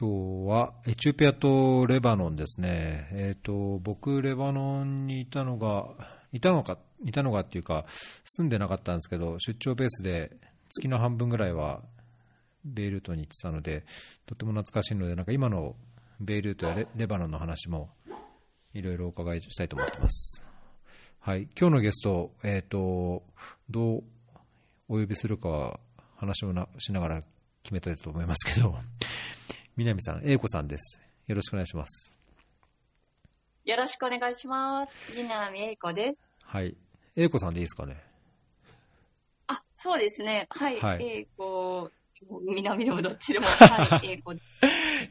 今日はエチオピアとレバノンですね。えっ、と、僕、レバノンにいたのが、いたのか、いたのかっていうか、住んでなかったんですけど、出張ベースで月の半分ぐらいはベイルートに行ってたので、とても懐かしいので、なんか今のベイルートやレバノンの話もいろいろお伺いしたいと思ってます。はい、今日のゲスト、えっ、と、どうお呼びするか話をしながら決めたいと思いますけど、南さん、英子さんです。よろしくお願いします。よろしくお願いします。南英子です。はい。英子さんでいいですかね？あ、そうですね。はい。はい英子、南でもどっちでも、はい、英子。い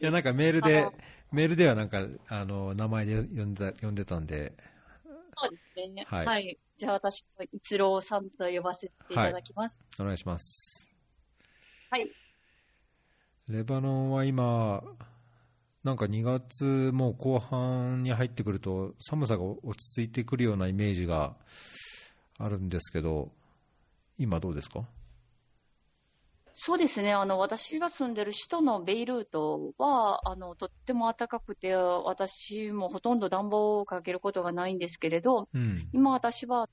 や、なんかメールでメールではなんか、あの、名前で呼んだ、呼んでたんで、そうですね。ははいい。じゃあ私、一郎さんと呼ばせていただきます。お願いします。はい。レバノンは今、なんか2月もう後半に入ってくると寒さが落ち着いてくるようなイメージがあるんですけど、今どうですか？そうですね。あの、私が住んでる首都のベイルートは、あの、とっても暖かくて、私もほとんど暖房をかけることがないんですけれど、うん。今私は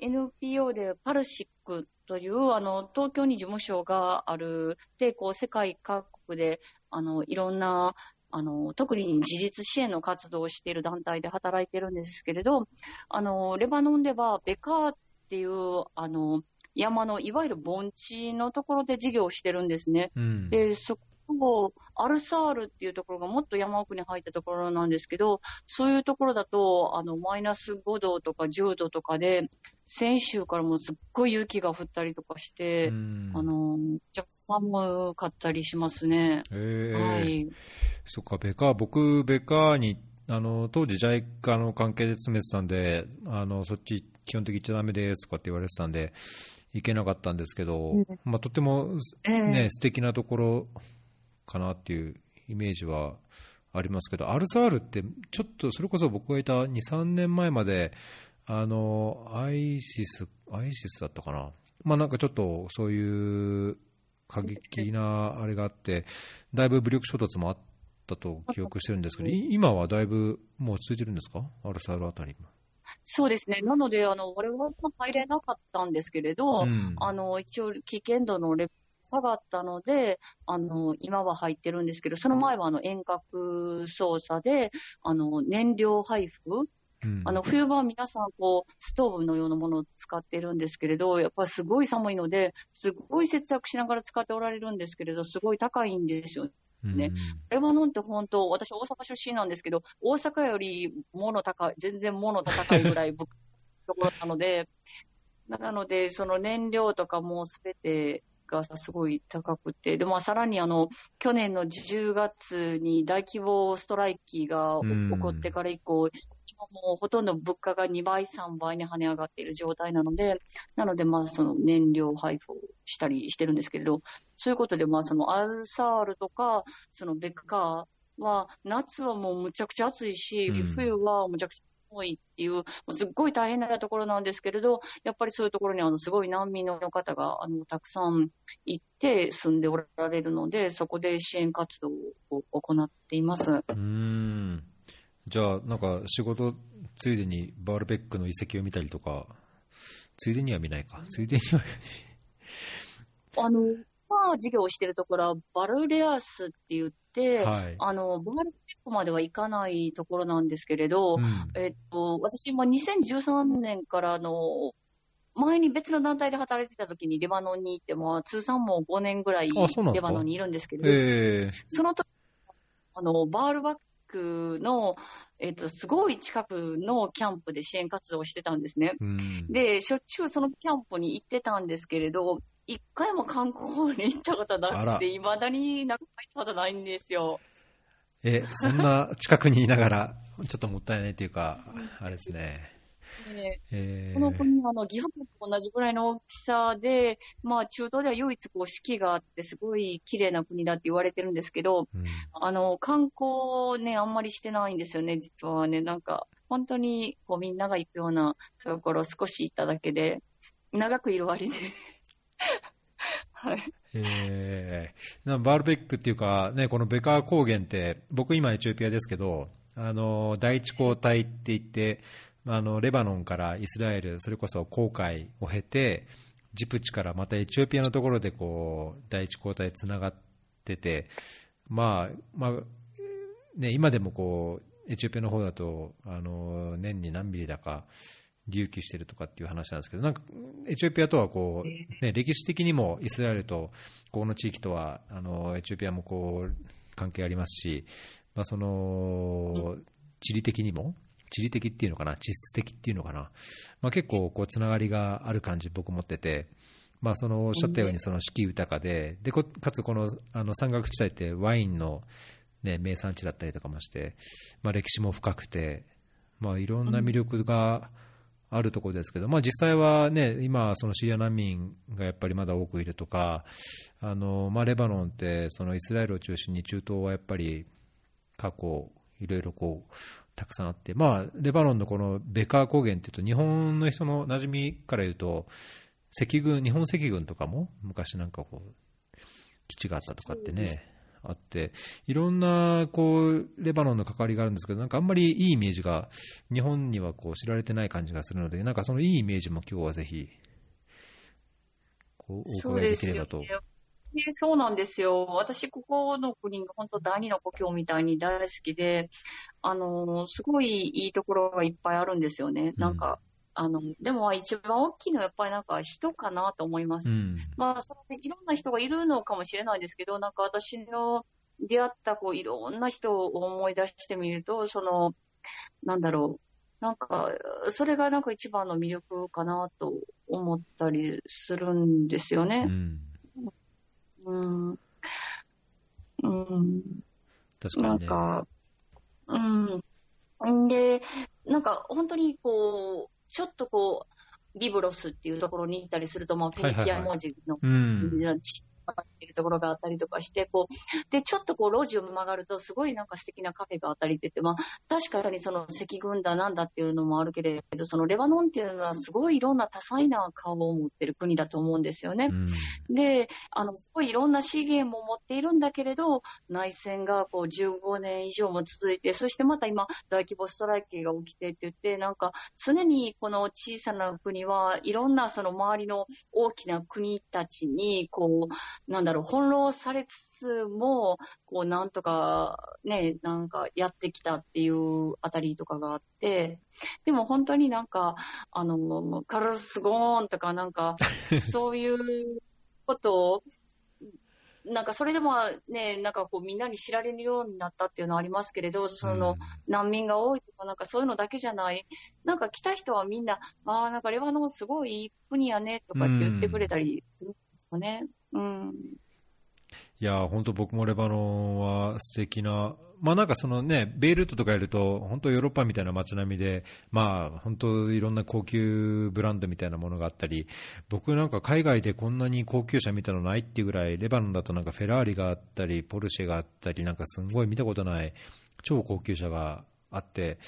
NPO でパルシックというあの東京に事務所があるでこう世界各国であのいろんなあの特に自立支援の活動をしている団体で働いてるんですけれどあのレバノンではベカーっていうあの山のいわゆる盆地のところで事業をしてるんですね。うん。で、そこ、アルサールっていうところがもっと山奥に入ったところなんですけど、そういうところだと、あの、マイナス5度とか10度とかで、先週からもうすっごい雪が降ったりとかして、うんあの、ちゃ寒かったりしますね。えーはい。そっか、ベカー、僕、ベカーに、あの、当時 JICA の関係で詰めてたんで、あの、そっち基本的に行っちゃダメですとかって言われてたんで、行けなかったんですけど、うんまあ、とても、ええね、素敵なところかなっていうイメージはありますけど、アルサールって、ちょっと、それこそ僕がいた2、3年前まで、あの、アイシス、アイシスだったかな。まあ、なんかちょっと、そういう過激なあれがあって、だいぶ武力衝突もあったと記憶してるんですけど、い今はだいぶもう落ち着いてるんですか？アルサールあたり。そうですね。なので、あの、我々は入れなかったんですけれど、うんあの、一応、危険度のレ下がったので、あの、今は入ってるんですけど、その前は、あの、遠隔操作で、あの、燃料配布、うん。あの、冬場は皆さん、こう、ストーブのようなものを使っているんですけれど、やっぱりすごい寒いので、すごい節約しながら使っておられるんですけれど、すごい高いんですよ。ね。レバノンって本当、私大阪出身なんですけど、大阪より物高い、全然物高いぐらい物価ところなので、なので、その燃料とかもすべてがすごい高くて、で、まあさらにあの、去年の10月に大規模ストライキがうん。起こってから以降、今もうほとんど物価が2倍、3倍に跳ね上がっている状態なので、なのでまあその燃料配布をしたりしてるんですけれど、そういうことでまあそのアルサールとか、そのベッカーは、夏はもうむちゃくちゃ暑いし、うん冬はむちゃくちゃ寒いっていう、すっごい大変なところなんですけれど、やっぱりそういうところにあのすごい難民の方があのたくさん行って住んでおられるので、そこで支援活動を行っています。うーん。じゃあ、なんか仕事ついでにバールベックの遺跡を見たりとか、ついでには見ないか。ついでには、あの、まあ、事業をしているところは、バルレアスって言って、はい。あの、バールベックまでは行かないところなんですけれど、うん。えっと、私、まあ、2013年からあの、前に別の団体で働いてた時にレバノンに行って、まあ、通算もう5年ぐらいレバノンにいるんですけど、えその時、あの、バールバックの、えっと、すごい近くのキャンプで支援活動をしてたんですね。ーうん。で、しょっちゅうそのキャンプに行ってたんですけれど、一回も観光に行ったことなくて、未だになんか入ったことないんですよ。え、そんな近くにいながら、ちょっともったいないというか、あれですね。でえーこの国、あの、岐阜県と同じぐらいの大きさで、まあ、中東では唯一こう四季があって、すごい綺麗な国だって言われてるんですけど、うんあの、観光ね、あんまりしてないんですよね、実はね。なんか、本当に、こう、みんなが行くようなところ少し行っただけで、長くいる割に。はい。えー、バールベックっていうか、ね、このベカー高原って、僕今エチオピアですけど、あの第一交代って言って、あのレバノンからイスラエル、それこそ航海を経て、ジプチからまたエチオピアのところでこう第一交代つながってて、まあまあね、今でもこうエチオピアの方だとあの年に何ミリだか隆起してるとかっていう話なんですけど、なんかエチオピアとはこう、ね、歴史的にもイスラエルとこの地域とはあのエチオピアもこう関係ありますし、まあ、その地理的にも地理的っていうのかな、地質的っていうのかな、まあ、結構こうつながりがある感じ、僕持ってて、まあ、そのおっしゃったようにその四季豊かで、でかつこのあの山岳地帯ってワインの、ね、名産地だったりとかもして、まあ、歴史も深くて、まあ、いろんな魅力があるところですけど、まあ、実際は、ね、今、そのシリア難民がやっぱりまだ多くいるとか、あのまあ、レバノンってそのイスラエルを中心に中東はやっぱり過去、いろいろこうたくさんあって、まあ、レバノンのこのベカー高原っていうと、日本の人の馴染みから言うと、赤軍、日本赤軍とかも昔なんかこう、基地があったとかってね、あって、いろんなこうレバノンの関わりがあるんですけど、なんかあんまりいいイメージが日本にはこう知られてない感じがするので、なんかそのいいイメージも今日はぜひ、こうお伺いできればと。そうなんですよ。私、ここの国が本当第二の故郷みたいに大好きで、あの、すごいいいところがいっぱいあるんですよね。なんか、うん、あの、でも一番大きいのはやっぱりなんか人かなと思います。うん、まあ、そのいろんな人がいるのかもしれないですけど、なんか私の出会ったこういろんな人を思い出してみると、その、なんだろう。なんか、それがなんか一番の魅力かなと思ったりするんですよね。うんうん。うん。確かに、ね、なんか、うん。んで、なんか本当にこう、ちょっとこう、リブロスっていうところに行ったりすると、まあ、フェニキア文字の、はいはいはい、ってるところがあったりとかして、こう、で、ちょっとこう、路地を曲がると、すごいなんか素敵なカフェがあったりってて、まあ、確かにその赤軍だなんだっていうのもあるけれど、そのレバノンっていうのはすごいいろんな多彩な顔を持ってる国だと思うんですよね。うん、で、あの、すごいいろんな資源も持っているんだけれど、内戦がこう15年以上も続いて、そしてまた今、大規模ストライキが起きてって言って、なんか常にこの小さな国はいろんなその周りの大きな国たちに、こう、なんだろう、翻弄されつつも、こう、なんとかね、なんかやってきたっていうあたりとかがあって、でも本当になんか、あの、カルスゴーンとかなんか、そういうことを、なんかそれでもね、なんかこうみんなに知られるようになったっていうのはありますけれど、その難民が多いとかなんかそういうのだけじゃない、なんか来た人はみんな、ああ、なんかレバノンすごいいい国やねとかって言ってくれたりするんですかね。うん。いや、本当僕もレバノンは素敵な、まあなんかそのね、ベイルートとかやると、本当ヨーロッパみたいな街並みで、まあ本当いろんな高級ブランドみたいなものがあったり、僕なんか海外でこんなに高級車見たのないっていうぐらい、レバノンだとなんかフェラーリがあったり、ポルシェがあったり、なんかすごい見たことない超高級車があって、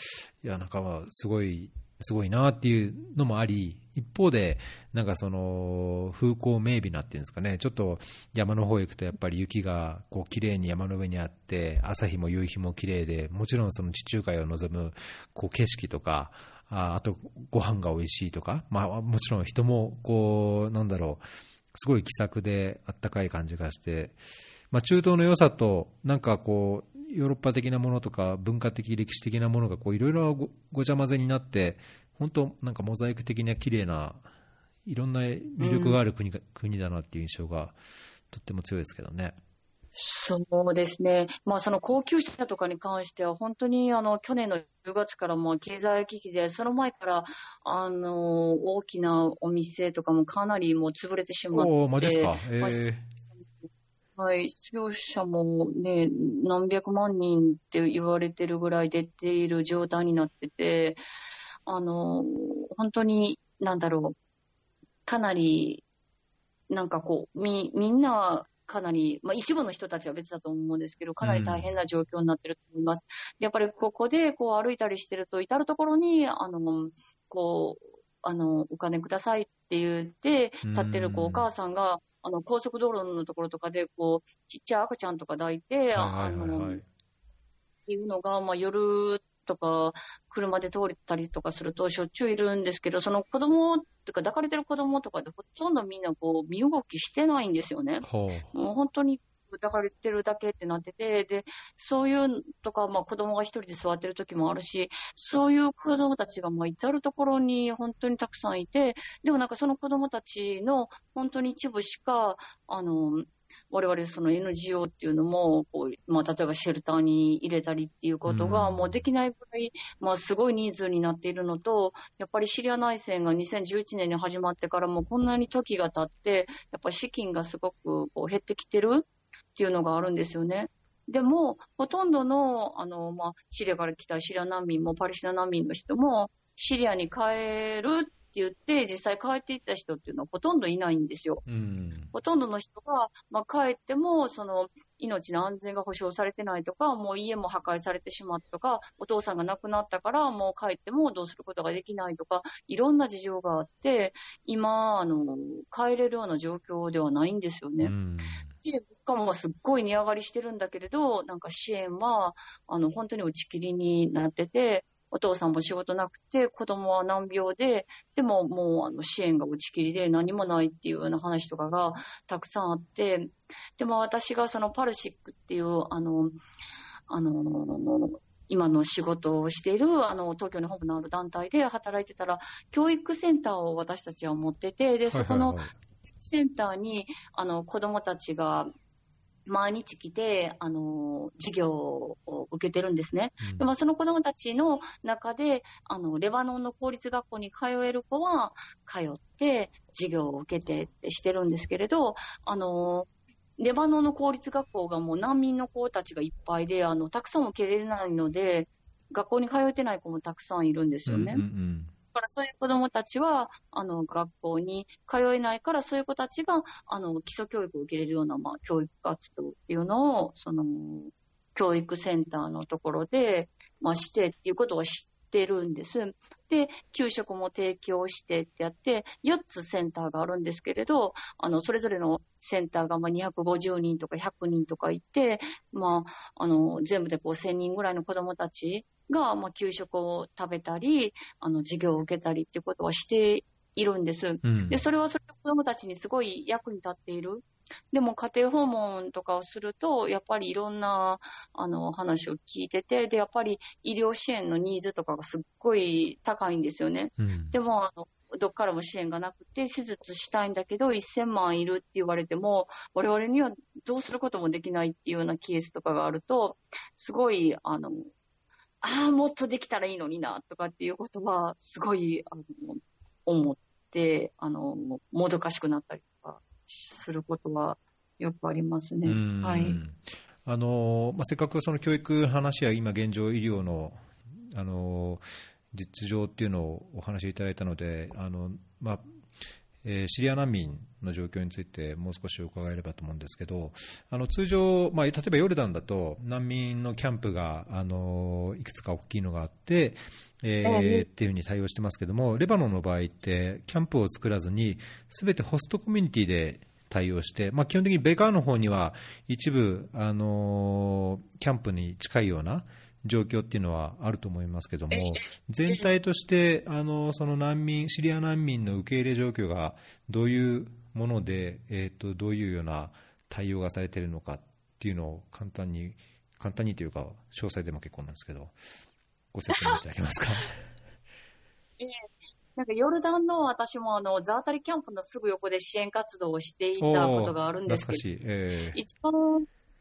いや、なんかすごいすごいなっていうのもあり、一方で、なんかその風光明媚なっていうんですかね、ちょっと山の方行くとやっぱり雪がこう綺麗に山の上にあって、朝日も夕日も綺麗で、もちろんその地中海を望むこう景色とか、ああとご飯が美味しいとか、まあもちろん人もこう、なんだろう、すごい気さくであったかい感じがして、まあ、中東の良さと、なんかこう、ヨーロッパ的なものとか文化的、歴史的なものがいろいろごちゃ混ぜになって、本当、なんかモザイク的な綺麗ないろんな魅力がある国が、うん、国だなっていう印象がとっても強いですけどね。そうですね、まあ、その高級車とかに関しては、本当にあの去年の10月からも経済危機で、その前からあの大きなお店とかもかなりもう潰れてしまって、おマジですか、えー、はい、失業者もね、何百万人って言われてるぐらい出ている状態になってて、あの、本当に、なんだろう、かなり、なんかこう、み、みんなかなり、まあ一部の人たちは別だと思うんですけど、かなり大変な状況になってると思います。うん、やっぱりここでこう歩いたりしてると、至るところに、あの、こう、あの、お金くださいって言って、立ってるこうお母さんが、あの高速道路のところとかでこうちっちゃい赤ちゃんとか抱いて、あのっていうのが、まあ、夜とか、車で通れたりとかするとしょっちゅういるんですけど、その子供とか抱かれてる子供とかでほとんどみんなこう身動きしてないんですよね。もう本当に抱かれてるだけってなってて、で、そういうとか、まあ子供が一人で座ってる時もあるし、そういう子供たちがまあ至るところに本当にたくさんいて、でもなんかその子供たちの本当に一部しか、あの、我々その NGO っていうのも、こうまあ、例えばシェルターに入れたりっていうことが、もうできないぐらい、まあ、すごい人数になっているのと、やっぱりシリア内戦が2011年に始まってからもこんなに時が経って、やっぱり資金がすごくこう減ってきてるっていうのがあるんですよね。でも、ほとんどの、あの、まあ、シリアから来たシリア難民もパレスチナ難民の人も、シリアに帰るって言って、実際帰っていった人っていうのはほとんどいないんですよ。うん、ほとんどの人が、まあ、帰っても、その、命の安全が保障されてないとか、もう家も破壊されてしまったとか、お父さんが亡くなったから、もう帰ってもどうすることができないとか、いろんな事情があって、今、あの、帰れるような状況ではないんですよね。うん、で、物価もすっごい値上がりしてるんだけれど、なんか支援は、あの、本当に打ち切りになってて、お父さんも仕事なくて、子供は難病で、でももうあの支援が打ち切りで何もないっていうような話とかがたくさんあって、でも私がそのパルシックっていう、あの、あの、今の仕事をしている、あの、東京に本部のある団体で働いてたら、教育センターを私たちは持ってて、で、そこのセンターに、あの、子供たちが毎日来て、あの、授業を受けてるんですね。うん、でもその子供たちの中で、あの、レバノンの公立学校に通える子は、通って授業を受けてしてるんですけれど、あの、レバノンの公立学校がもう難民の子たちがいっぱいで、あの、たくさん受け入れないので、学校に通えてない子もたくさんいるんですよね。うんうんうんからそういう子供たちは、あの、学校に通えないから、そういう子たちが、あの、基礎教育を受けれるような、まあ、教育活動っていうのを、その、教育センターのところで、まあ、してっていうことを知ってるんです。で、給食も提供してってやって、4つセンターがあるんですけれど、あの、それぞれのセンターがま250人とか100人とかいて、まあ、あの、全部でこう1000人ぐらいの子供たちが、まあ、給食を食べたり、あの、授業を受けたりっていうことはしているんです。うん、で、それはそれで子供たちにすごい役に立っている。でも家庭訪問とかをすると、やっぱりいろんな、あの、話を聞いてて、で、やっぱり医療支援のニーズとかがすっごい高いんですよね。うん、でも、あの、どっからも支援がなくて、手術したいんだけど、1000万いるって言われても、我々にはどうすることもできないっていうようなケースとかがあると、すごい、あの、ああ、もっとできたらいいのにな、とかっていうことは、すごい、あの、思って、あの、もどかしくなったりとかすることはよくありますね。はい。あの、まあ、せっかくその教育話や今現状医療の、あの、実情っていうのをお話しいただいたので、あの、まあ、えー、シリア難民の状況についてもう少し伺えればと思うんですけど、あの通常、まあ、例えばヨルダンだと難民のキャンプがあのいくつか大きいのがあって、えー、っていうふうに対応してますけども、レバノンの場合ってキャンプを作らずに、すべてホストコミュニティで対応して、まあ、基本的にベカーの方には一部、あのキャンプに近いような、状況っていうのはあると思いますけども、全体としてあのその難民、シリア難民の受け入れ状況がどういうもので、えーと、どういうような対応がされているのかっていうのを簡単に、簡単にというか、詳細でも結構なんですけど、ご説明いただけますか？えーなんかヨルダンの私もあのザータリキャンプのすぐ横で支援活動をしていたことがあるんですけど、えー、一番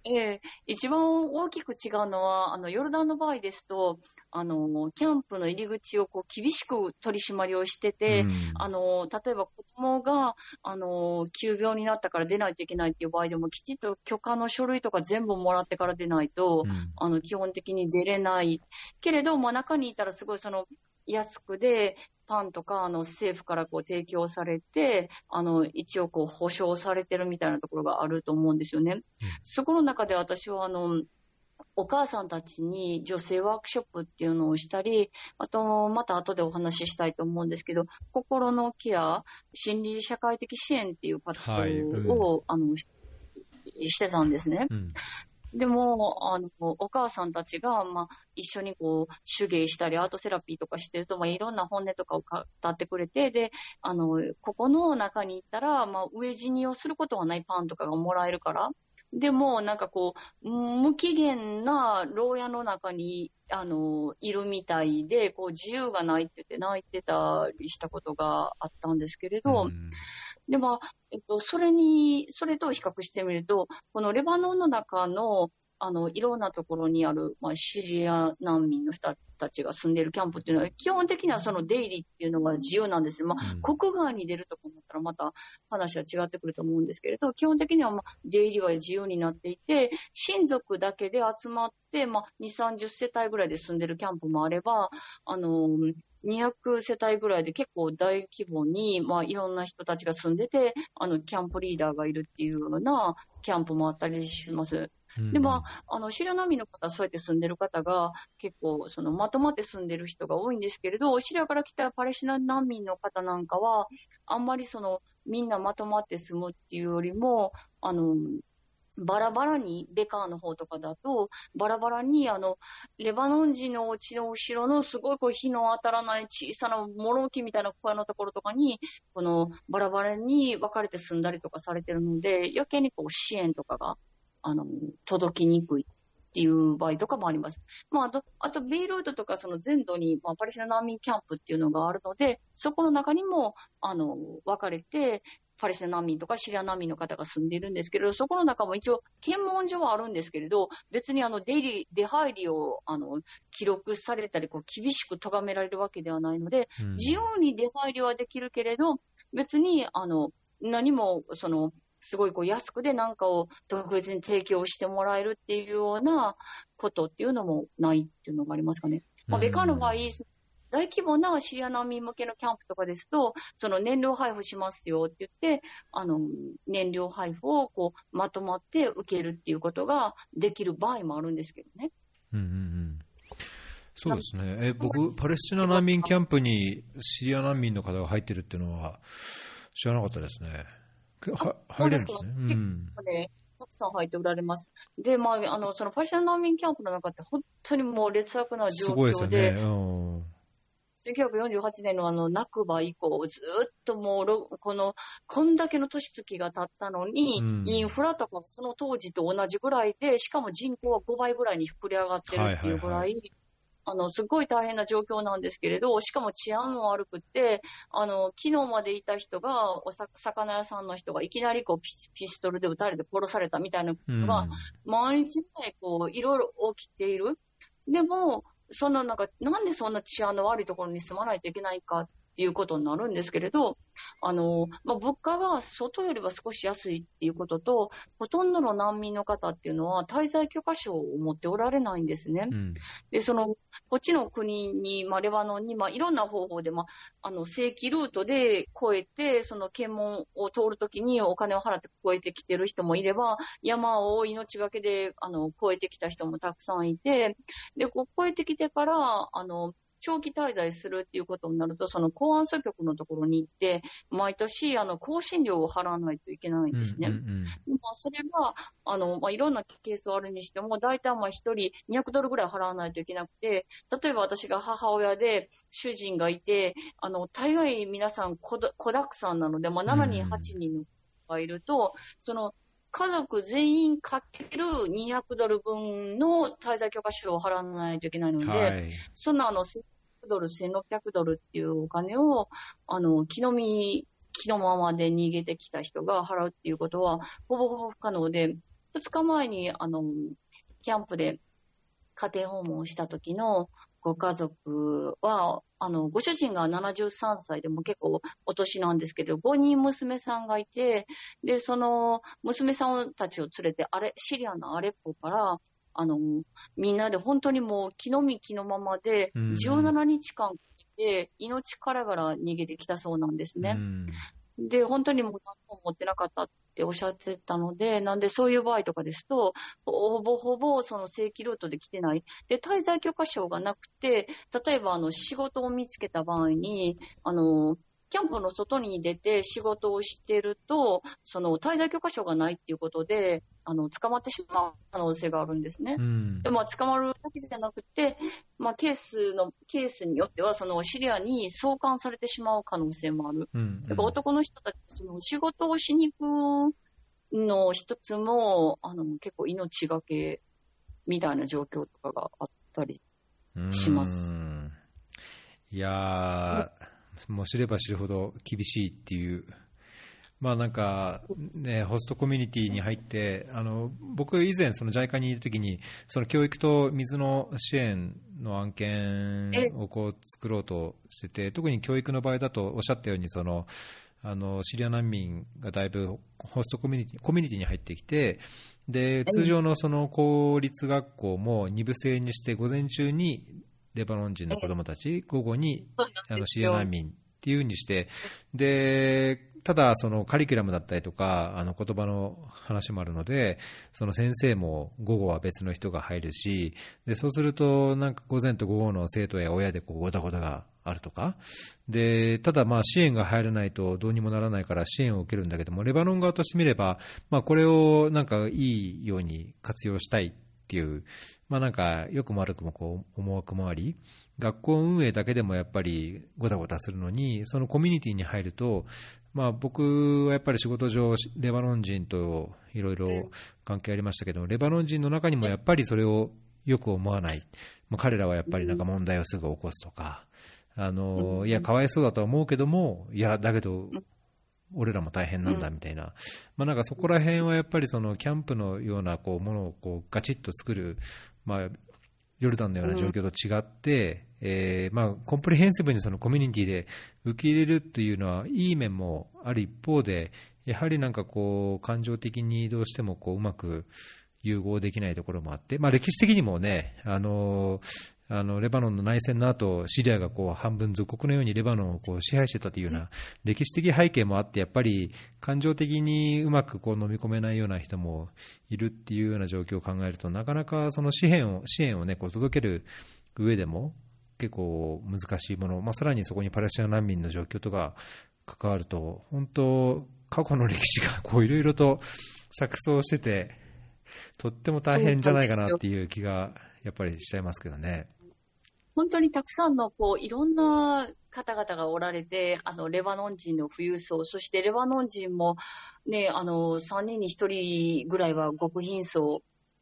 ええ一番大きく違うのは、あの、ヨルダンの場合ですと、あの、キャンプの入り口をこう厳しく取り締まりをしてて、うん、あの、例えば子供が、あの、急病になったから出ないといけないっていう場合でも、きちっと許可の書類とか全部もらってから出ないと、うん、あの、基本的に出れない。けれど、まあ中にいたらすごいその、安くで、パンとか、あの、政府からこう提供されて、あの、一応こう保証されてるみたいなところがあると思うんですよね。うん、そこの中で私は、あの、お母さんたちに女性ワークショップっていうのをしたり、あと、また後でお話ししたいと思うんですけど、心のケア、心理社会的支援っていう活動を、はいうん、あの、してたんですね。うんでも、あの、お母さんたちが、まあ、一緒にこう、手芸したり、アートセラピーとかしてると、まあ、いろんな本音とかを語ってくれて、で、あの、ここの中に行ったら、まあ、飢え死にをすることはないパンとかがもらえるから、でも、なんかこう、無期限な牢屋の中に、あの、いるみたいで、こう、自由がないって言って泣いてたりしたことがあったんですけれど、うん。で、まあ、えっと、それに、それと比較してみると、このレバノンの中の、あの、いろんなところにある、まあ、シリア難民の人たちが住んでいるキャンプっていうのは、基本的にはその出入りっていうのは自由なんですまあ、国外に出るとか思ったらまた話は違ってくると思うんですけれど、基本的には、まあ、出入りは自由になっていて、親族だけで集まって、まあ、2、30世帯ぐらいで住んでるキャンプもあれば、あの、200世帯ぐらいで結構大規模に、まあ、いろんな人たちが住んでて、あの、キャンプリーダーがいるっていうようなキャンプもあったりします。で、まあ、あの、シリア難民の方、そうやって住んでる方が結構、その、まとまって住んでる人が多いんですけれど、シリアから来たパレスチナ難民の方なんかは、あんまりその、みんなまとまって住むっていうよりも、あの、バラバラに、ベカーの方とかだと、バラバラに、あの、レバノン人のお家の後ろのすごいこう火の当たらない小さな物置みたいな小屋のところとかに、このバラバラに分かれて住んだりとかされてるので、余計にこう支援とかが、あの、届きにくいっていう場合とかもあります。まあ、あと、あと、ベイルートとかその全土に、まあ、パレスチナ難民キャンプっていうのがあるので、そこの中にも、あの、分かれて、パレスチナ難民とかシリア難民の方が住んでいるんですけれど、そこの中も一応検問所はあるんですけれど、別にあの出入り、出入りをあの記録されたり、こう厳しく咎められるわけではないので、うん、自由に出入りはできるけれど、別にあの何もそのすごいこう安くで何かを特別に提供してもらえるっていうようなことっていうのもないっていうのがありますかね。まあ、ベカの場合、大規模なシリア難民向けのキャンプとかですと、その燃料配布しますよって言って、あの、燃料配布をこう、まとまって受けるっていうことができる場合もあるんですけどね。うんうんうんそうですね。え、僕、パレスチナ難民キャンプにシリア難民の方が入ってるっていうのは知らなかったですね。は入れるんですね。うん。たくさん入っておられます。で、まあ、あの、そのパレスチナ難民キャンプの中って本当にもう劣悪な状況で、でね、うん1948年のあの、ナクバ以降、ずっともう、この、こんだけの年月が経ったのに、うん、インフラとかその当時と同じぐらいで、しかも人口は5倍ぐらいに膨れ上がってるっていうぐらい、はいはいはいあの、すごい大変な状況なんですけれど、しかも治安も悪くって、あの、昨日までいた人が、お魚屋さんの人がいきなりこうピピストルで撃たれて殺されたみたいなことが、毎日ぐらいこう、いろいろ起きている。でも、そんななんか、なんでそんな治安の悪いところに住まないといけないかっていうことになるんですけれど、あの、まあ、物価が外よりは少し安いっていうことと、ほとんどの難民の方っていうのは滞在許可証を持っておられないんですね。うん、で、その、こっちの国に、まあ、レバノンに、まあ、いろんな方法で、まあ、あの、正規ルートで越えて、その検問を通るときにお金を払って越えてきてる人もいれば、山を命がけで、あの、越えてきた人もたくさんいて、で、こう越えてきてからあの、長期滞在するっていうことになると、その公安署局のところに行って、毎年、あの、更新料を払わないといけないんですね。うんうんうん、でもそれは、あの、まあ、いろんなケースはあるにしても、大体まあ一人200ドルぐらい払わないといけなくて、例えば私が母親で主人がいて、あの、大概皆さん子だくさんなので、まあ、7人、8人がいると、その、家族全員かける200ドル分の滞在許可証を払わないといけないので、はい、そんなあの、ドル、1600ドルっていうお金を、あの、気の身、気のままで逃げてきた人が払うっていうことは、ほぼほぼ不可能で、2日前に、あの、キャンプで家庭訪問した時のご家族は、あの、ご主人が73歳でも結構お年なんですけど、5人娘さんがいて、で、その娘さんたちを連れて、あれ、シリアのアレッポから、あの、みんなで本当にもう気の身気のままで、17日間で命からがら逃げてきたそうなんですね。で、本当にもう何も持ってなかったっっておっしゃってたので、なんでそういう場合とかですと、ほぼほぼその正規ルートで来てない。で、滞在許可証がなくて、例えばあの仕事を見つけた場合に、あの、キャンプの外に出て仕事をしてると、その滞在許可証がないっていうことで、あの、捕まってしまう可能性があるんですね。うん、で、まあ、捕まるだけじゃなくて、まあ、ケースの、ケースによっては、そのシリアに送還されてしまう可能性もある。うん、やっぱ男の人たち、その仕事をしに行くの一つも、あの、結構命がけみたいな状況とかがあったりします。いやー、もう知れば知るほど厳しいっていう、まあなんか、ね、ホストコミュニティに入って、あの僕、以前、JICA にいるときに、その教育と水の支援の案件をこう作ろうとしてて、特に教育の場合だと、おっしゃったように、そのあのシリア難民がだいぶホストコミュニティコミュニティに入ってきて、で通常のその公立学校も2部制にして、午前中にレバノン人の子どもたち、午後にあのシリア難民っていうふうにして、でただ、そのカリキュラムだったりとか、あの言葉の話もあるので、その先生も午後は別の人が入るし、でそうすると、なんか午前と午後の生徒や親でこうごたごたがあるとか、でただ、支援が入らないとどうにもならないから支援を受けるんだけども、レバノン側としてみれば、まあ、これをなんかいいように活用したいっていう、まあ、なんか良くも悪くもこう思惑もあり、学校運営だけでもやっぱりごたごたするのに、そのコミュニティに入ると、まあ、僕はやっぱり仕事上、レバノン人といろいろ関係ありましたけど、レバノン人の中にもやっぱりそれをよく思わない、まあ、彼らはやっぱりなんか問題をすぐ起こすとか、あのいや、かわいそうだとは思うけども、いや、だけど、俺らも大変なんだみたいな、まあ、なんかそこら辺はやっぱりそのキャンプのようなこうものをこうガチッと作る、まあ、ヨルダンのような状況と違って、うん、えー、まあ、コンプリヘンシブにそのコミュニティで受け入れるっていうのはいい面もある一方で、やはりなんかこう、感情的にどうしてもこううまく融合できないところもあって、まあ、歴史的にもね、あのあのレバノンの内戦の後シリアがこう半分属国のようにレバノンをこう支配してたというような歴史的背景もあって、やっぱり感情的にうまくこう飲み込めないような人もいるっていうような状況を考えると、なかなかその支援を支援を、ね、こう届ける上でも結構難しいもの、まあ、さらにそこにパレスチナ難民の状況とか関わると、本当、過去の歴史がいろいろと錯綜してて、とっても大変じゃないかなっていう気がやっぱりしちゃいますけどね。本当にたくさんのこういろんな方々がおられて、あのレバノン人の富裕層、そしてレバノン人も、ね、あの3人に1人ぐらいは極貧層っ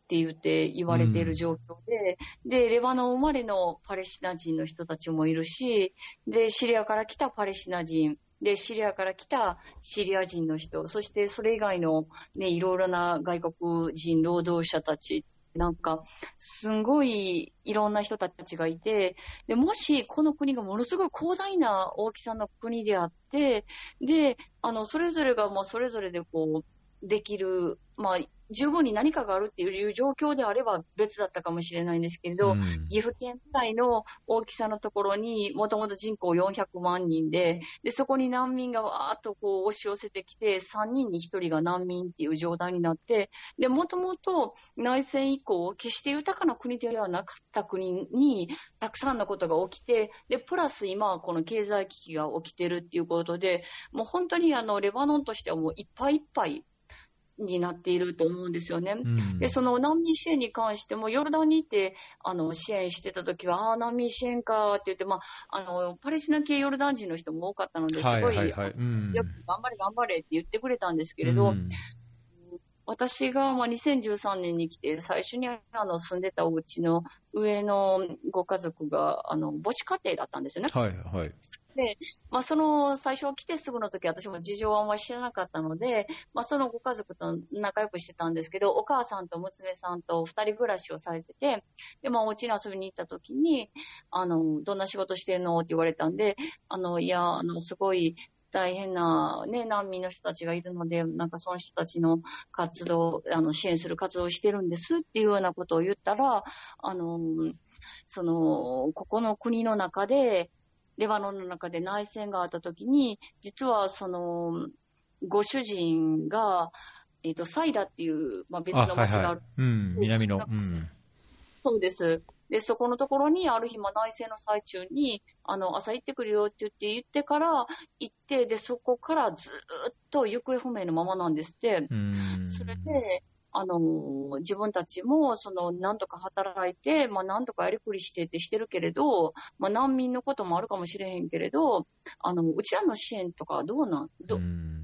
て言って言われている状況で、うん、で、レバノン生まれのパレスチナ人の人たちもいるし、で、シリアから来たパレスチナ人、で、シリアから来たシリア人の人、そしてそれ以外のね、いろいろな外国人労働者たちなんか、すごいいろんな人たちがいて、で、もしこの国がものすごい広大な大きさの国であって、で、あの、それぞれがもうそれぞれでこう、できる、まあ、十分に何かがあるっていう状況であれば別だったかもしれないんですけれど、うん、岐阜県くらいの大きさのところにもともと人口400万人で、で、そこに難民がわーっとこう押し寄せてきて、3人に1人が難民っていう状態になって、で、もともと内戦以降、決して豊かな国ではなかった国にたくさんのことが起きて、で、プラス今はこの経済危機が起きてるっていうことで、もう本当にあの、レバノンとしてはもういっぱいいっぱいになっていると思うんですよね。うん、で、その難民支援に関しても、ヨルダンに行ってあの支援してた時は、ああ、難民支援かって言って、まあ、あの、パレスチナ系ヨルダン人の人も多かったので、すごい、はいはいはい。うん、よく頑張れ頑張れって言ってくれたんですけれど、うん、私がまあ2013年に来て、最初にあの住んでたお家の上のご家族があの母子家庭だったんですよね。はいはい。で、まあ、その最初来てすぐの時私も事情はあんまり知らなかったので、まあ、そのご家族と仲良くしてたんですけど、お母さんと娘さんと二人暮らしをされてて、で、まあ、お家に遊びに行った時に、あの、どんな仕事してんの？って言われたんで、あの、いや、あの、すごい大変な、ね、難民の人たちがいるので、なんかその人たちの活動、あの、支援する活動をしてるんですっていうようなことを言ったら、あの、その、ここの国の中で、レバノンの中で内戦があった時に、実はその、ご主人が、えっ、ー、と、サイダっていう、まあ、別の町がある。はいはい、うん、南の。うん、そうです。で、そこのところに、ある日、まあ、内政の最中に、あの、朝行ってくるよって言って言ってから、行って、で、そこからずっと行方不明のままなんですって。それで、あの、自分たちも、その、なんとか働いて、まあ、なんとかやりくりしてってしてるけれど、まあ、難民のこともあるかもしれへんけれど、あの、うちらの支援とかどうなん？ど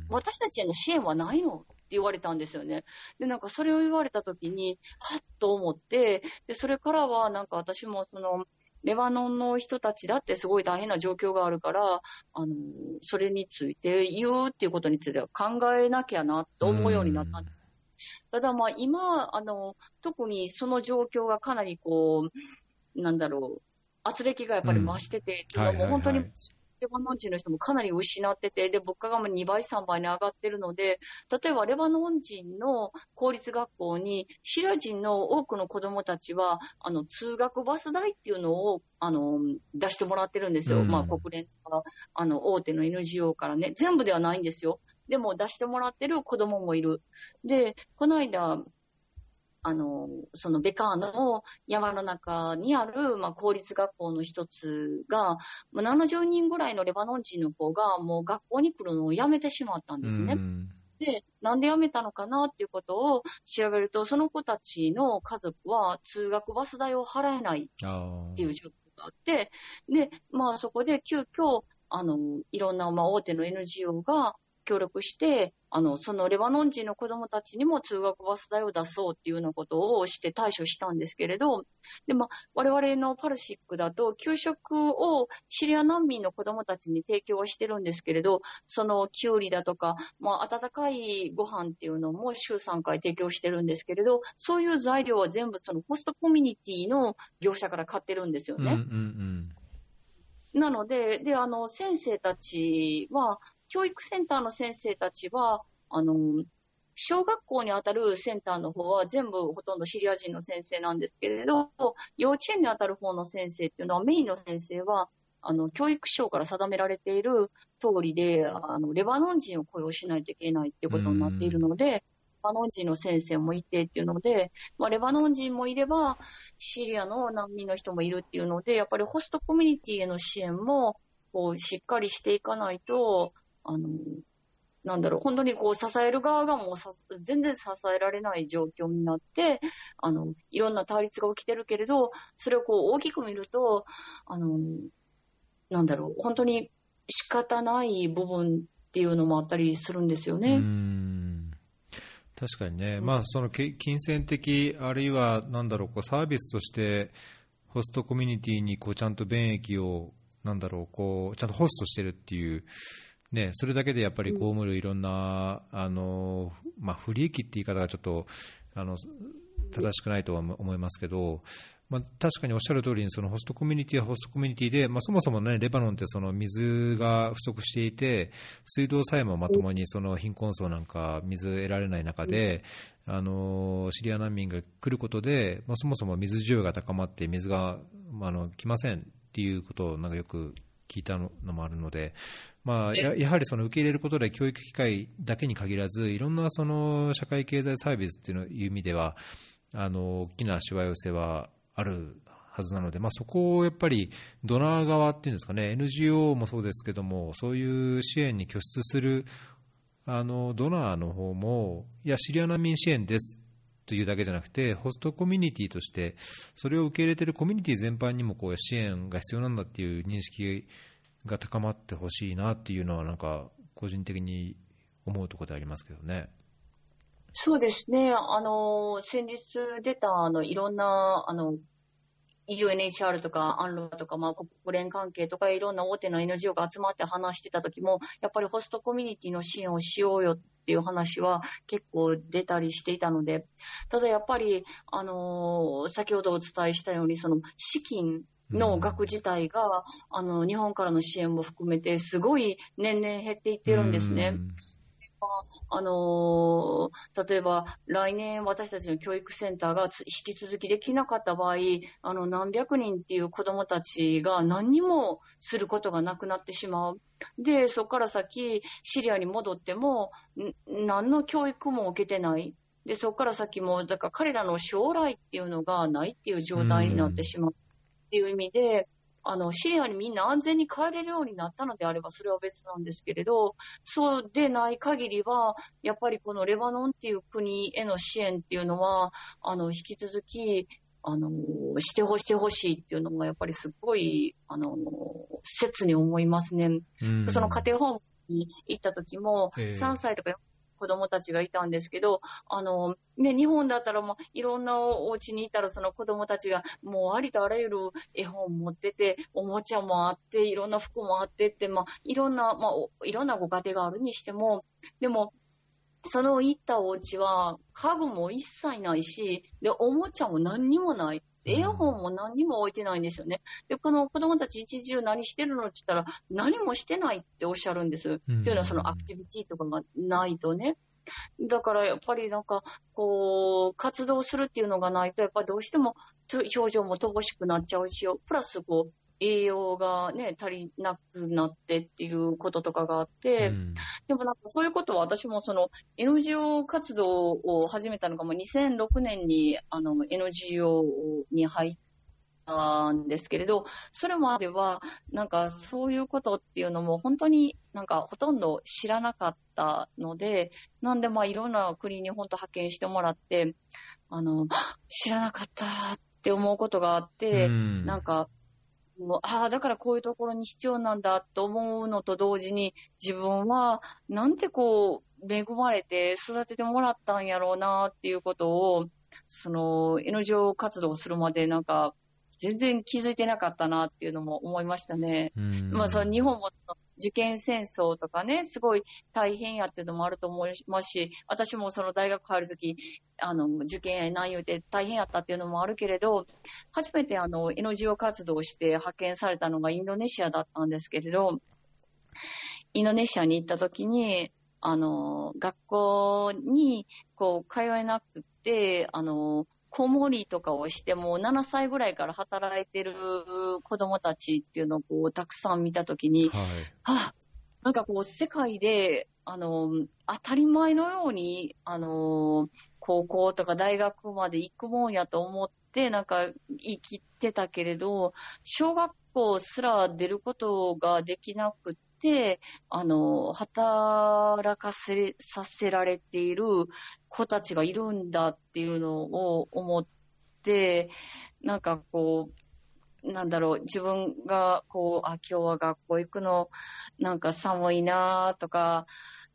私たちへの支援はないの？言われたんですよね。で、なんかそれを言われたときに、はっと思って、で、それからはなんか私もその、レバノンの人たちだってすごい大変な状況があるから、あの、それについて言うっていうことについては考えなきゃなと思うようになったんです。ただまあ今、あの、特にその状況がかなりこう、なんだろう、圧力がやっぱり増してて、うん、っていうのも本当にレバノン人の人もかなり失ってて、で、物価が2倍、3倍に上がってるので、例えばレバノン人の公立学校に、シラ人の多くの子供たちは、あの、通学バス代っていうのを、あの、出してもらってるんですよ。うん、まあ、国連とか、あの、大手の NGO からね。全部ではないんですよ。でも出してもらってる子供もいる。で、この間、あの、そのベカーの山の中にある、まあ、公立学校の一つが、まあ、70人ぐらいのレバノン人の子がもう学校に来るのをやめてしまったんですね。で、なんで辞めたのかなっていうことを調べると、その子たちの家族は通学バス代を払えないっていう状況があって、で、まあそこで急遽、あの、いろんな、まあ大手の NGO が、協力して、あの、そのレバノン人の子供たちにも通学バス代を出そうっていうようなことをして対処したんですけれど、で、まあ、我々のパルシックだと、給食をシリア難民の子供たちに提供はしてるんですけれど、そのキュウリだとか、まあ、温かいご飯っていうのも週3回提供してるんですけれど、そういう材料は全部そのホストコミュニティの業者から買ってるんですよね。うんうんうんなので、で、あの、先生たちは、教育センターの先生たちは、あの、小学校にあたるセンターの方は全部ほとんどシリア人の先生なんですけれど、幼稚園にあたる方の先生っていうのは、メインの先生は、あの、教育省から定められている通りで、あの、レバノン人を雇用しないといけないっていうことになっているので、レバノン人の先生もいてっていうので、まあ、レバノン人もいれば、シリアの難民の人もいるっていうので、やっぱりホストコミュニティへの支援も、こう、しっかりしていかないと、あの、なんだろう、本当にこう支える側がもう全然支えられない状況になって、あの、いろんな対立が起きてるけれど、それをこう大きく見ると、あの、なんだろう、本当に仕方ない部分っていうのもあったりするんですよね。うん。確かにね、うん、まあ、その金銭的、あるいはなんだろう、こうサービスとして、ホストコミュニティにこうちゃんと便益を、なんだろう、こうちゃんとホストしてるっていうね、それだけでやっぱり被るいろんな、あのまあ、不利益って言い方がちょっとあの正しくないとは思いますけど、まあ、確かにおっしゃる通りにそのホストコミュニティはホストコミュニティで、まあ、そもそも、ね、レバノンってその水が不足していて水道さえもまともにその貧困層なんか水得られない中で、あのシリア難民が来ることで、まあ、そもそも水需要が高まって水が、まあ、あの来ませんっていうことをなんかよく聞いたのもあるので、まあ、ややはりその受け入れることで教育機会だけに限らず、いろんなその社会経済サービスっていう意味では、あの大きなしわ寄せはあるはずなので、まあ、そこをやっぱりドナー側っていうんですかね、NGO もそうですけども、そういう支援に拠出するあのドナーの方も、いや、シリア難民支援ですというだけじゃなくて、ホストコミュニティとして、それを受け入れているコミュニティ全般にもこう支援が必要なんだっていう認識が高まってほしいなっていうのは、なんか個人的に思うところでありますけどね。そうですね。あの、先日出た、あの、いろんな、あの、UNHR とか、アンロとか、まあ、国連関係とか、いろんな大手の NGO が集まって話してた時も、やっぱりホストコミュニティの支援をしようよっていう話は結構出たりしていたので、ただやっぱり、あの先ほどお伝えしたように、その資金の額自体が、あの、日本からの支援も含めて、すごい年々減っていってるんですね。あのー、例えば来年私たちの教育センターが引き続きできなかった場合、あの何百人っていう子供たちが何にもすることがなくなってしまう。で、そこから先、シリアに戻っても、何の教育も受けてない。で、そこから先も、だから彼らの将来っていうのがないっていう状態になってしまうっていう意味で、あの、シリアにみんな安全に帰れるようになったのであれば、それは別なんですけれど、そうでない限りは、やっぱりこのレバノンっていう国への支援っていうのは、あの、引き続き、あの、してほしてほしいっていうのが、やっぱりすごい、あの、切に思いますね。その家庭訪問に行った時も、3歳とか子供たちがいたんですけど、あの、ね、日本だったらもういろんなお家にいたらその子供たちがもうありとあらゆる絵本持ってて、おもちゃもあって、いろんな服もあってって、まあ、いろんな、まあ、いろんなご家庭があるにしても、でも、その行ったお家は家具も一切ないし、で、おもちゃも何にもない。絵本も何にも置いてないんですよね。で、この子供たち一日中何してるのって言ったら、何もしてないっておっしゃるんです。うん、というのはそのアクティビティとかがないとね。だからやっぱりなんか、こう、活動するっていうのがないと、やっぱりどうしても表情も乏しくなっちゃうし、プラスこう、栄養がね、足りなくなってっていうこととかがあって、うん、でもなんかそういうことは私もその NGO 活動を始めたのがもう2006年にあの NGO に入ったんですけれど、それまではなんかそういうことっていうのも本当になんかほとんど知らなかったので、なんでまあいろんな国に本当派遣してもらって、あの、知らなかったって思うことがあって、うん、なんかもうああ、だからこういうところに必要なんだと思うのと同時に、自分はなんてこう、恵まれて育ててもらったんやろうなっていうことを、その、NGO 活動するまでなんか、全然気づいてなかったなっていうのも思いましたね。まあ、その日本も受験戦争とかね、すごい大変やっていうのもあると思いますし、私もその大学入るとき、あの、受験何言うて大変やったっていうのもあるけれど、初めてあの、NGO 活動をして派遣されたのがインドネシアだったんですけれど、インドネシアに行ったときに、あの、学校に、こう、通えなくて、あの、子守とかをしても、7歳ぐらいから働いてる子供たちっていうのをこうたくさん見たときに、はい、あ、なんかこう世界で、あの、当たり前のように、あの、高校とか大学まで行くもんやと思って、なんか生きてたけれど、小学校すら出ることができなくて、、あの、働かせ、させられている子たちがいるんだっていうのを思って、なんかこう、なんだろう、自分がこう、あ、今日は学校行くの、なんか寒いなとか、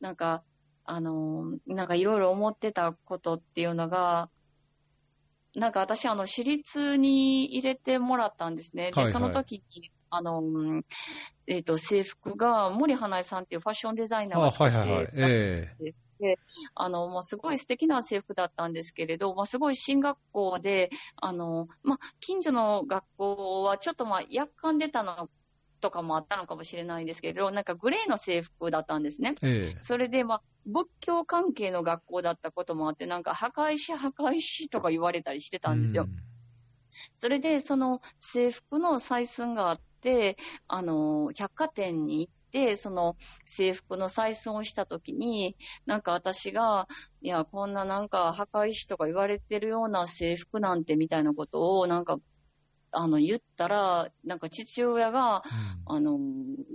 なんか、あの、なんかいろいろ思ってたことっていうのが、なんか私、あの、私立に入れてもらったんですね。で、はいはい、その時に、あの、えっ、ー、と、制服が森花江さんっていうファッションデザイナーが作って、はいはいはい、えーで、あの、まあ、すごい素敵な制服だったんですけれど、まあ、すごい進学校で、あの、まあ、近所の学校はちょっとまあ、夜間出たのとかもあったのかもしれないんですけれど、なんかグレーの制服だったんですね。えそれで、まあ、仏教関係の学校だったこともあって、なんか墓石墓石とか言われたりしてたんですよ。それで、その制服の採寸があって、あの、百貨店に行って、その制服の採寸をしたときに、なんか私が、いや、こんななんか墓石とか言われてるような制服なんてみたいなことを、なんか、あの、言ったら、なんか父親が、うん、あの、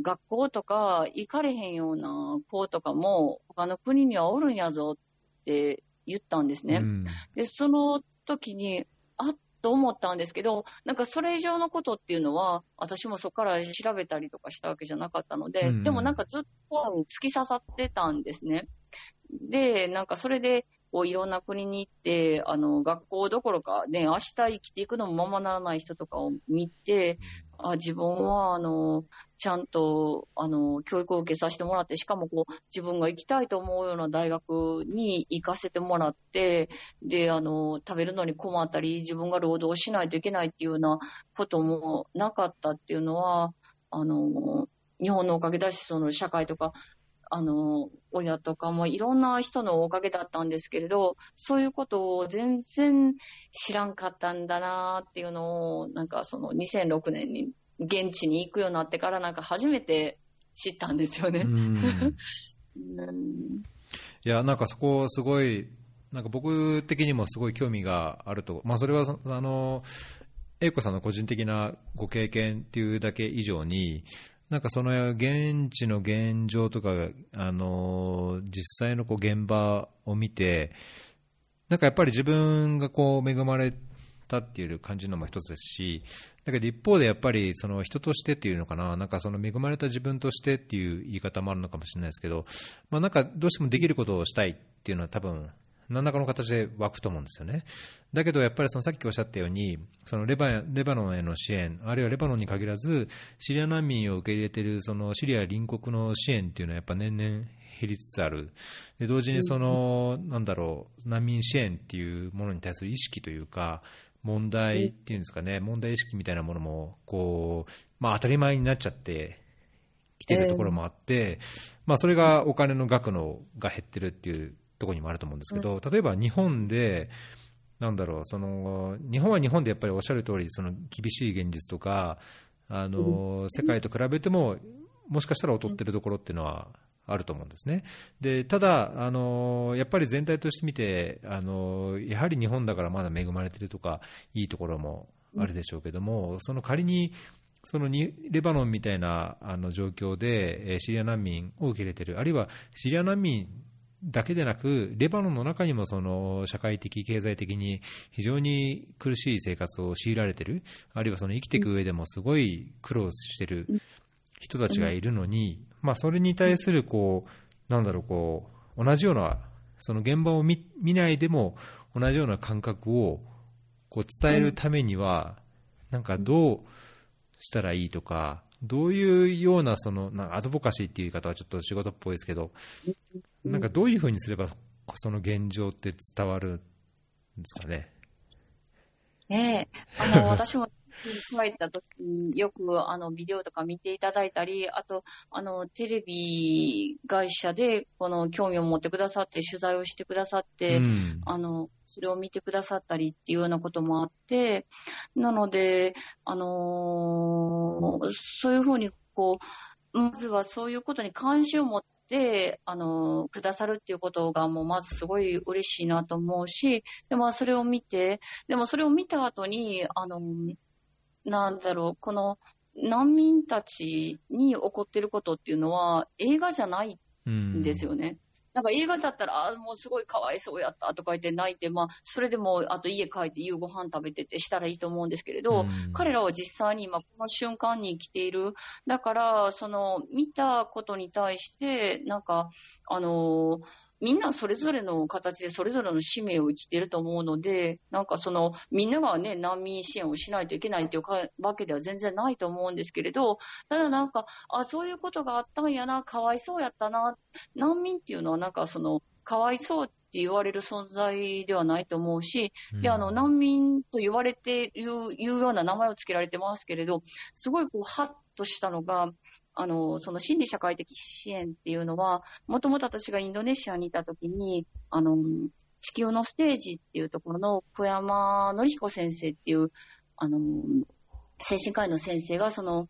学校とか行かれへんような子とかも、他の国にはおるんやぞって言ったんですね。うん、で、その時に、と思ったんですけど、なんかそれ以上のことっていうのは、私もそこから調べたりとかしたわけじゃなかったので、うん、でもなんかずっと突き刺さってたんですね。で、なんかそれで、こういろんな国に行って、あの、学校どころか、ね、明日生きていくのもままならない人とかを見て、あ自分は、あの、ちゃんと、あの、教育を受けさせてもらって、しかもこう、自分が行きたいと思うような大学に行かせてもらって、で、あの、食べるのに困ったり、自分が労働しないといけないっていうようなこともなかったっていうのは、あの、日本のおかげだし、その社会とか、あの、親とかもいろんな人のおかげだったんですけれど、そういうことを全然知らんかったんだなっていうのを、なんかその2006年に現地に行くようになってからなんか初めて知ったんですよね。うん いや、なんかそこすごい、なんか僕的にもすごい興味があると、まあそれは、あの、英子さんの個人的なご経験っていうだけ以上に、なんかその現地の現状とか、あの実際のこう現場を見て、なんかやっぱり自分がこう恵まれたっていう感じのも一つですし、だけど一方でやっぱりその人としてっていうのかな、なんかその恵まれた自分としてっていう言い方もあるのかもしれないですけど、まあ、なんかどうしてもできることをしたいっていうのは多分何らかの形で湧くと思うんですよね。だけど、やっぱりそのさっきおっしゃったように、そのレバレバノンへの支援、あるいはレバノンに限らず、シリア難民を受け入れているそのシリア隣国の支援っていうのはやっぱ年々減りつつある。で同時にその、なんだろう、難民支援っていうものに対する意識というか、問題っていうんですかね、問題意識みたいなものも、こう、まあ当たり前になっちゃってきてるところもあって、まあそれがお金の額のが減ってるっていうところにもあると思うんですけど、例えば日本で、なんだろう、その日本は日本でやっぱりおっしゃる通り、そり、厳しい現実とか、あの世界と比べても、もしかしたら劣ってるところっていうのはあると思うんですね。でただあの、やっぱり全体として見てあの、やはり日本だからまだ恵まれてるとか、いいところもあるでしょうけども、その仮にそのにレバノンみたいなあの状況でシリア難民を受け入れている、あるいはシリア難民だけでなく、レバノンの中にもその社会的、経済的に非常に苦しい生活を強いられている、あるいはその生きていく上でもすごい苦労している人たちがいるのに、まあ、それに対するこう、なんだろう、こう同じような、その現場を見見ないでも同じような感覚をこう伝えるためには、なんかどうしたらいいとか、どういうようなそのなアドボカシーっていう言い方はちょっと仕事っぽいですけど、なんかどういうふうにすればその現状って伝わるんですかね？ねえ、あの私も入った時によくあのビデオとか見ていただいたり、あとあのテレビ会社でこの興味を持ってくださって取材をしてくださって、うん、あのそれを見てくださったりっていうようなこともあって、なので、あのー、そういうふうにこう、まずはそういうことに関心を持って、あの、くださるっていうことがもうまずすごい嬉しいなと思うし、でもそれを見て、でもそれを見た後に、あの、なんだろう、この難民たちに起こってることっていうのは映画じゃないんですよね。なんか映画だったら、あもうすごいかわいそうやったとか言って泣いて、まあ、それでも、あと家帰って夕ご飯食べててしたらいいと思うんですけれど、彼らは実際に今この瞬間に生きている。だから、その、見たことに対して、なんか、あのーみんなそれぞれの形でそれぞれの使命を生きていると思うので、なんかその、みんながね、難民支援をしないといけないというわけでは全然ないと思うんですけれど、ただなんか、あ、そういうことがあったんやな、かわいそうやったな、難民っていうのはなんかその、かわいそうって言われる存在ではないと思うし、で、あの、難民と言われている、いうような名前を付けられてますけれど、すごいこう、はっとしたのが、あの、その心理社会的支援っていうのは、もともと私がインドネシアにいた時に、あの、地球のステージっていうところの小山典彦先生っていう、あの、精神科医の先生が、その、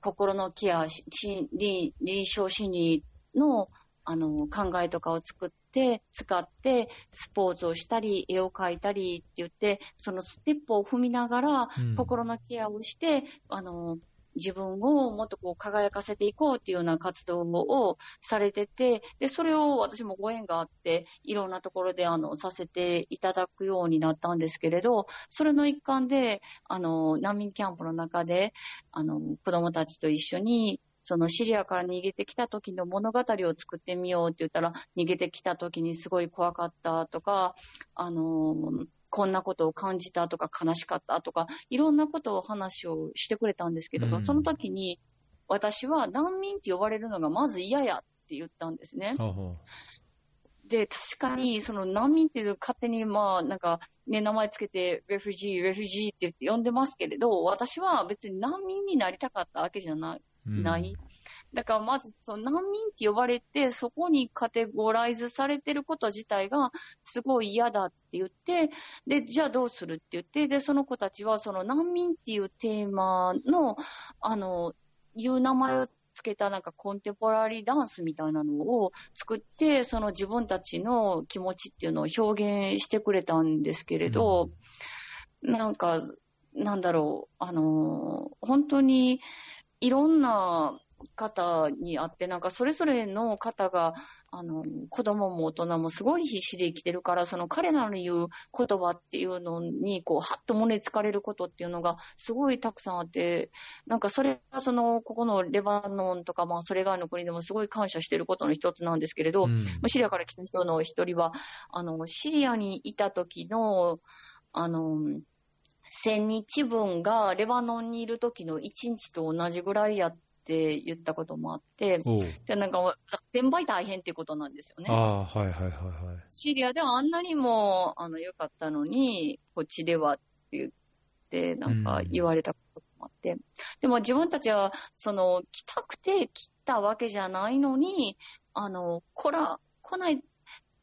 心のケア、心理、臨床心理の、あの、考えとかを作って、使って、スポーツをしたり、絵を描いたりって言って、そのステップを踏みながら、心のケアをして、うん、あの、自分をもっとこう輝かせていこうっていうような活動をされてて、で、それを私もご縁があって、いろんなところであの、させていただくようになったんですけれど、それの一環で、あの、難民キャンプの中で、あの、子供たちと一緒に、そのシリアから逃げてきた時の物語を作ってみようって言ったら、逃げてきた時にすごい怖かったとか、あの、こんなことを感じたとか悲しかったとか、いろんなことを話をしてくれたんですけど、うん、その時に、私は難民って呼ばれるのがまず嫌やって言ったんですね。で、確かに、その難民っていう勝手に、まあ、なんか、ね、名前つけて、レフュジー、レフュジーって言って呼んでますけれど、私は別に難民になりたかったわけじゃない。うん、ないだからまず、その難民って呼ばれて、そこにカテゴライズされてること自体がすごい嫌だって言って、で、じゃあどうするって言って、で、その子たちはその難民っていうテーマの、あの、いう名前をつけたなんかコンテンポラリーダンスみたいなのを作って、その自分たちの気持ちっていうのを表現してくれたんですけれど、うん、なんか、なんだろう、あの本当にいろんな方にあって、なんかそれぞれの方が、あの、子供も大人もすごい必死で生きてるから、その彼らの言う言葉っていうのに、こう、はっと胸つかれることっていうのがすごいたくさんあって、なんかそれがその、ここのレバノンとか、まあそれ以外の国でもすごい感謝してることの一つなんですけれど、うん、シリアから来た人の一人は、あの、シリアにいた時の、あの、1000日分がレバノンにいる時の1日と同じぐらいやっって言ったこともあって、でなんか転売大変っていうことなんですよね。あはいはいはいはい。シリアではあんなにもあの良かったのに、こっちではって言って、なんか言われたこともあって、うん、でも自分たちは、その、来たくて来たわけじゃないのに、あの、こら、来ない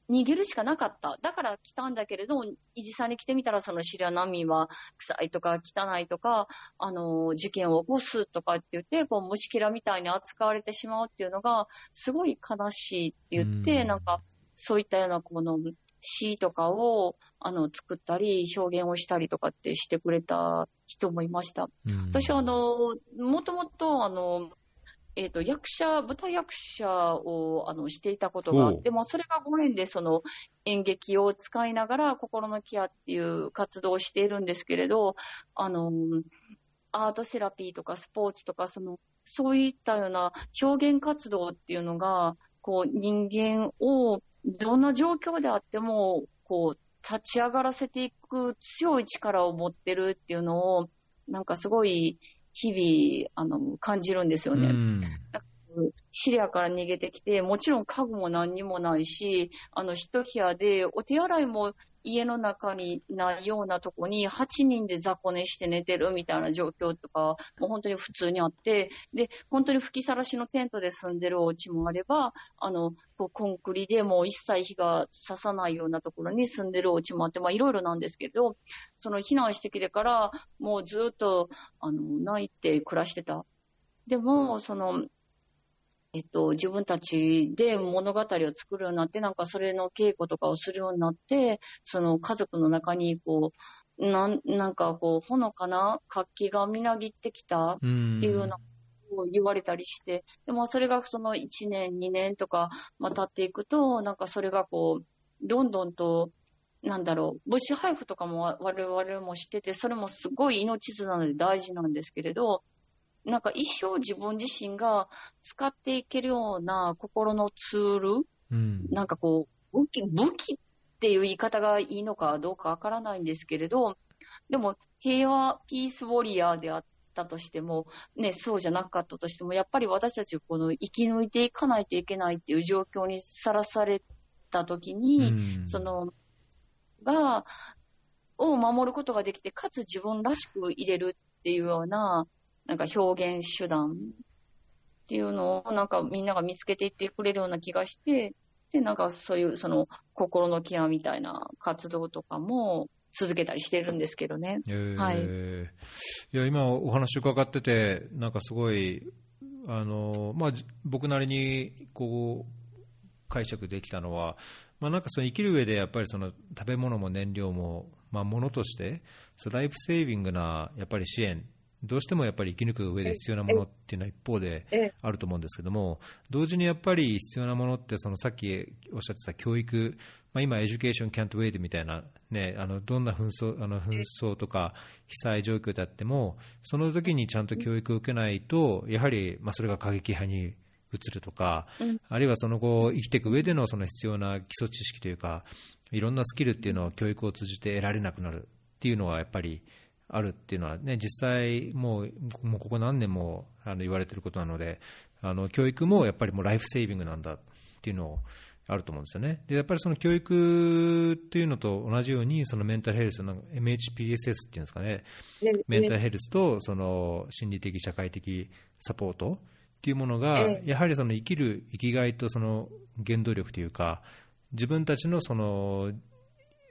逃げるしかなかった。だから来たんだけれど、イジさんに来てみたら、そのシリア難民は臭いとか汚いとか、あの、事件を起こすとかって言って、こう、虫けらみたいに扱われてしまうっていうのが、すごい悲しいって言って、んなんか、そういったような、この、詩とかを、あの、作ったり、表現をしたりとかってしてくれた人もいました。私は、あの、もともと、あの、えっ、ー、と、役者、舞台役者を、あの、していたことがあって、まあ、それがご縁で、その、演劇を使いながら、心のケアっていう活動をしているんですけれど、あの、アートセラピーとかスポーツとか、その、そういったような表現活動っていうのが、こう、人間を、どんな状況であっても、こう、立ち上がらせていく強い力を持ってるっていうのを、なんかすごい日々、あの、感じるんですよね。うん、シリアから逃げてきて、もちろん家具も何にもないし、あの、一部屋で、お手洗いも家の中にないようなとこに8人で雑魚寝して寝てるみたいな状況とか、もう本当に普通にあって、で、本当に吹きさらしのテントで住んでるお家もあれば、あの、こうコンクリでもう一切火が刺さないようなところに住んでるお家もあって、まあいろいろなんですけど、その避難してきてから、もうずっと、あの、泣いて暮らしてた。でも、その、えっと、自分たちで物語を作るようになって、なんかそれの稽古とかをするようになって、その家族の中に、こう、なん、なんかこう、ほのかな活気がみなぎってきたっていうようなことを言われたりして、でもそれがその1年、2年とか、まあ、経っていくと、なんかそれがこう、どんどんと、なんだろう、物資配布とかも我々もしてて、それもすごい命綱で大事なんですけれど、なんか一生自分自身が使っていけるような心のツール、うん、なんかこう、武器、武器っていう言い方がいいのかどうかわからないんですけれど、でも平和、ピースウォリアーであったとしても、ね、そうじゃなかったとしても、やっぱり私たちこの生き抜いていかないといけないっていう状況にさらされたときに、うん、その、が、を守ることができて、かつ自分らしく入れるっていうような、なんか表現手段っていうのをなんかみんなが見つけていってくれるような気がして、で、なんかそういうその心のケアみたいな活動とかも続けたりしてるんですけどね。えー、はい。いや、今お話伺ってて、なんかすごい、あの、まあ、僕なりにこう、解釈できたのは、まあ、なんかその生きる上でやっぱりその食べ物も燃料も、まあ、ものとして、 life saving なやっぱり支援どうしてもやっぱり生き抜く上で必要なものっていうのは一方であると思うんですけども、同時にやっぱり必要なものって、そのさっきおっしゃってた教育、まあ、今、エデュケーション・キャント・ウェイドみたいな、ね、あのどんな紛争あの紛争とか被災状況であっても、その時にちゃんと教育を受けないと、やはり、まあ、それが過激派に移るとか、あるいはその後、生きていく上でのその必要な基礎知識というか、いろんなスキルっていうのを教育を通じて得られなくなるっていうのは、やっぱり、あるっていうのは、ね、実際もう、もうここ何年もあの言われていることなので、あの教育もやっぱりもうライフセービングなんだっていうのをあると思うんですよね。で、やっぱりその教育っていうのと同じように、そのメンタルヘルスの MHPSS っていうんですかね、メンタルヘルスとその心理的、社会的サポートっっていうものが、やはりその生きる生きがいとその原動力というか、自分たちのその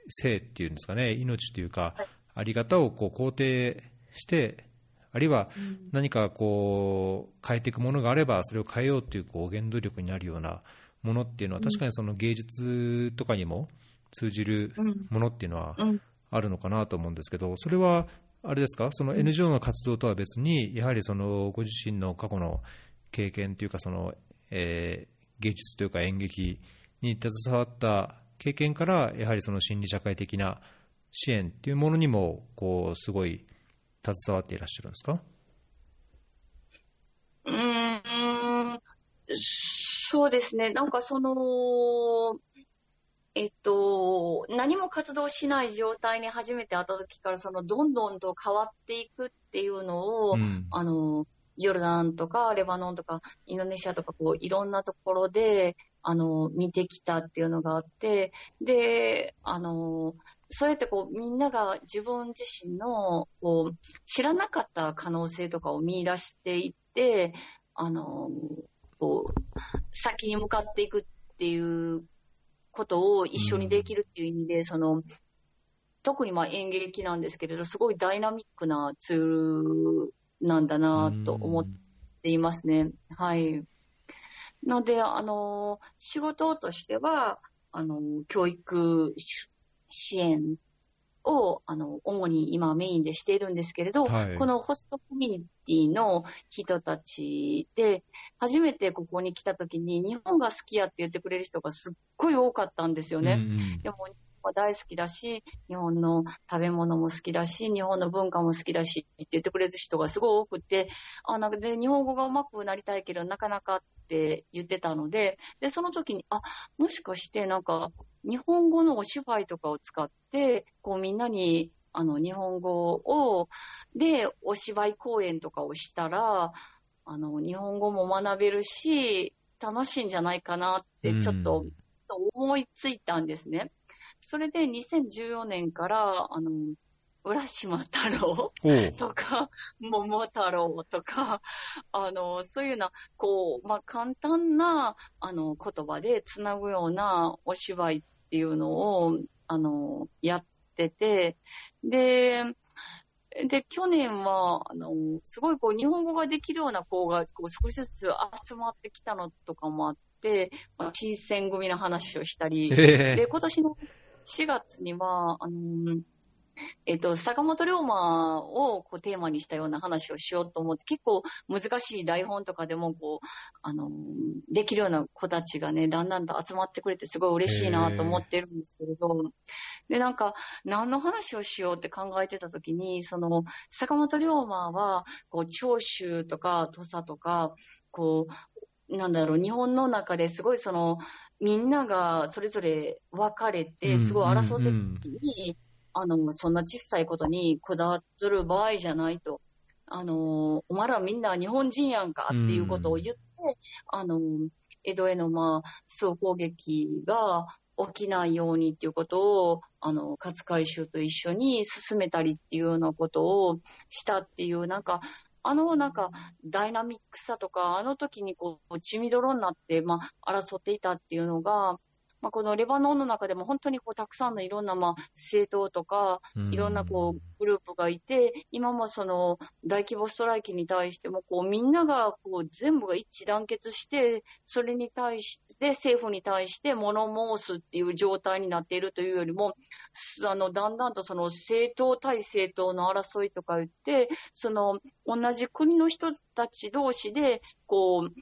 性っていうんですかね、命というか、あり方をこう肯定して、あるいは何かこう変えていくものがあれば、それを変えようというこう原動力になるようなものっていうのは、確かにその芸術とかにも通じるものっていうのはあるのかなと思うんですけど、それはあれですか、その NGO の活動とは別に、やはりそのご自身の過去の経験というか、そのえー、芸術というか演劇に携わった経験から、やはりその心理社会的な支援っていうものにも、こうすごい携わっていらっしゃるんですか？うんそうですね、なんかその、えっと、何も活動しない状態に初めて会った時から、そのどんどんと変わっていくっていうのを、うん、あの、ヨルダンとかレバノンとかインドネシアとかこういろんなところであの見てきたっていうのがあってであのそうやってこうみんなが自分自身のこう知らなかった可能性とかを見出していってあのこう先に向かっていくっていうことを一緒にできるっていう意味で、うん、その特にまあ演劇なんですけれどすごいダイナミックなツールなんだなと思っていますね。はい。ので、あの、仕事としては、あの、教育支援を、あの、主に今メインでしているんですけれど、はい、このホストコミュニティの人たちで、初めてここに来た時に日本が好きやって言ってくれる人がすっごい多かったんですよね。うんうん、でもも大好きだし、日本の食べ物も好きだし、日本の文化も好きだしって言ってくれる人がすごい多くて、あ、なんかで、日本語がうまくなりたいけど、なかなかって言ってたので、で、その時に、あ、もしかしてなんか、日本語のお芝居とかを使って、こうみんなに、あの、日本語を、で、お芝居公演とかをしたら、あの、日本語も学べるし、楽しいんじゃないかなって、ちょっと、思いついたんですね。それで2014年から、あの、浦島太郎？とか、桃太郎とか、あの、そういうような、こう、まあ、簡単な、あの、言葉でつなぐようなお芝居っていうのを、あの、やってて、で、で、去年は、あの、すごいこう、日本語ができるような子が、こう、少しずつ集まってきたのとかもあって、まあ、新選組の話をしたり、で、今年の4月には、あのえっと、坂本龍馬をこうテーマにしたような話をしようと思って、結構難しい台本とかでも、こう、あの、できるような子たちがね、だんだんと集まってくれてすごい嬉しいなと思ってるんですけれど、で、なんか、何の話をしようって考えてた時に、その、坂本龍馬は、こう、長州とか土佐とか、こう、なんだろう、日本の中ですごいその、みんながそれぞれ分かれて、すごい争ってる時に、あの、そんな小さいことにこだわっとる場合じゃないと。あの、お前らみんな日本人やんかっていうことを言って、あの、江戸へのまあ、総攻撃が起きないようにっていうことを、あの、勝海舟と一緒に進めたりっていうようなことをしたっていう、なんか、あのなんかダイナミックさとか、あの時にこう血みどろになって、まあ、争っていたっていうのが、まあ、このレバノンの中でも本当にこうたくさんのいろんなまあ政党とか、いろんなこうグループがいて、今もその大規模ストライキに対してもこうみんながこう全部が一致団結して、それに対して政府に対して物申すっていう状態になっているというよりも、あのだんだんとその政党対政党の争いとか言って、その同じ国の人たち同士でこう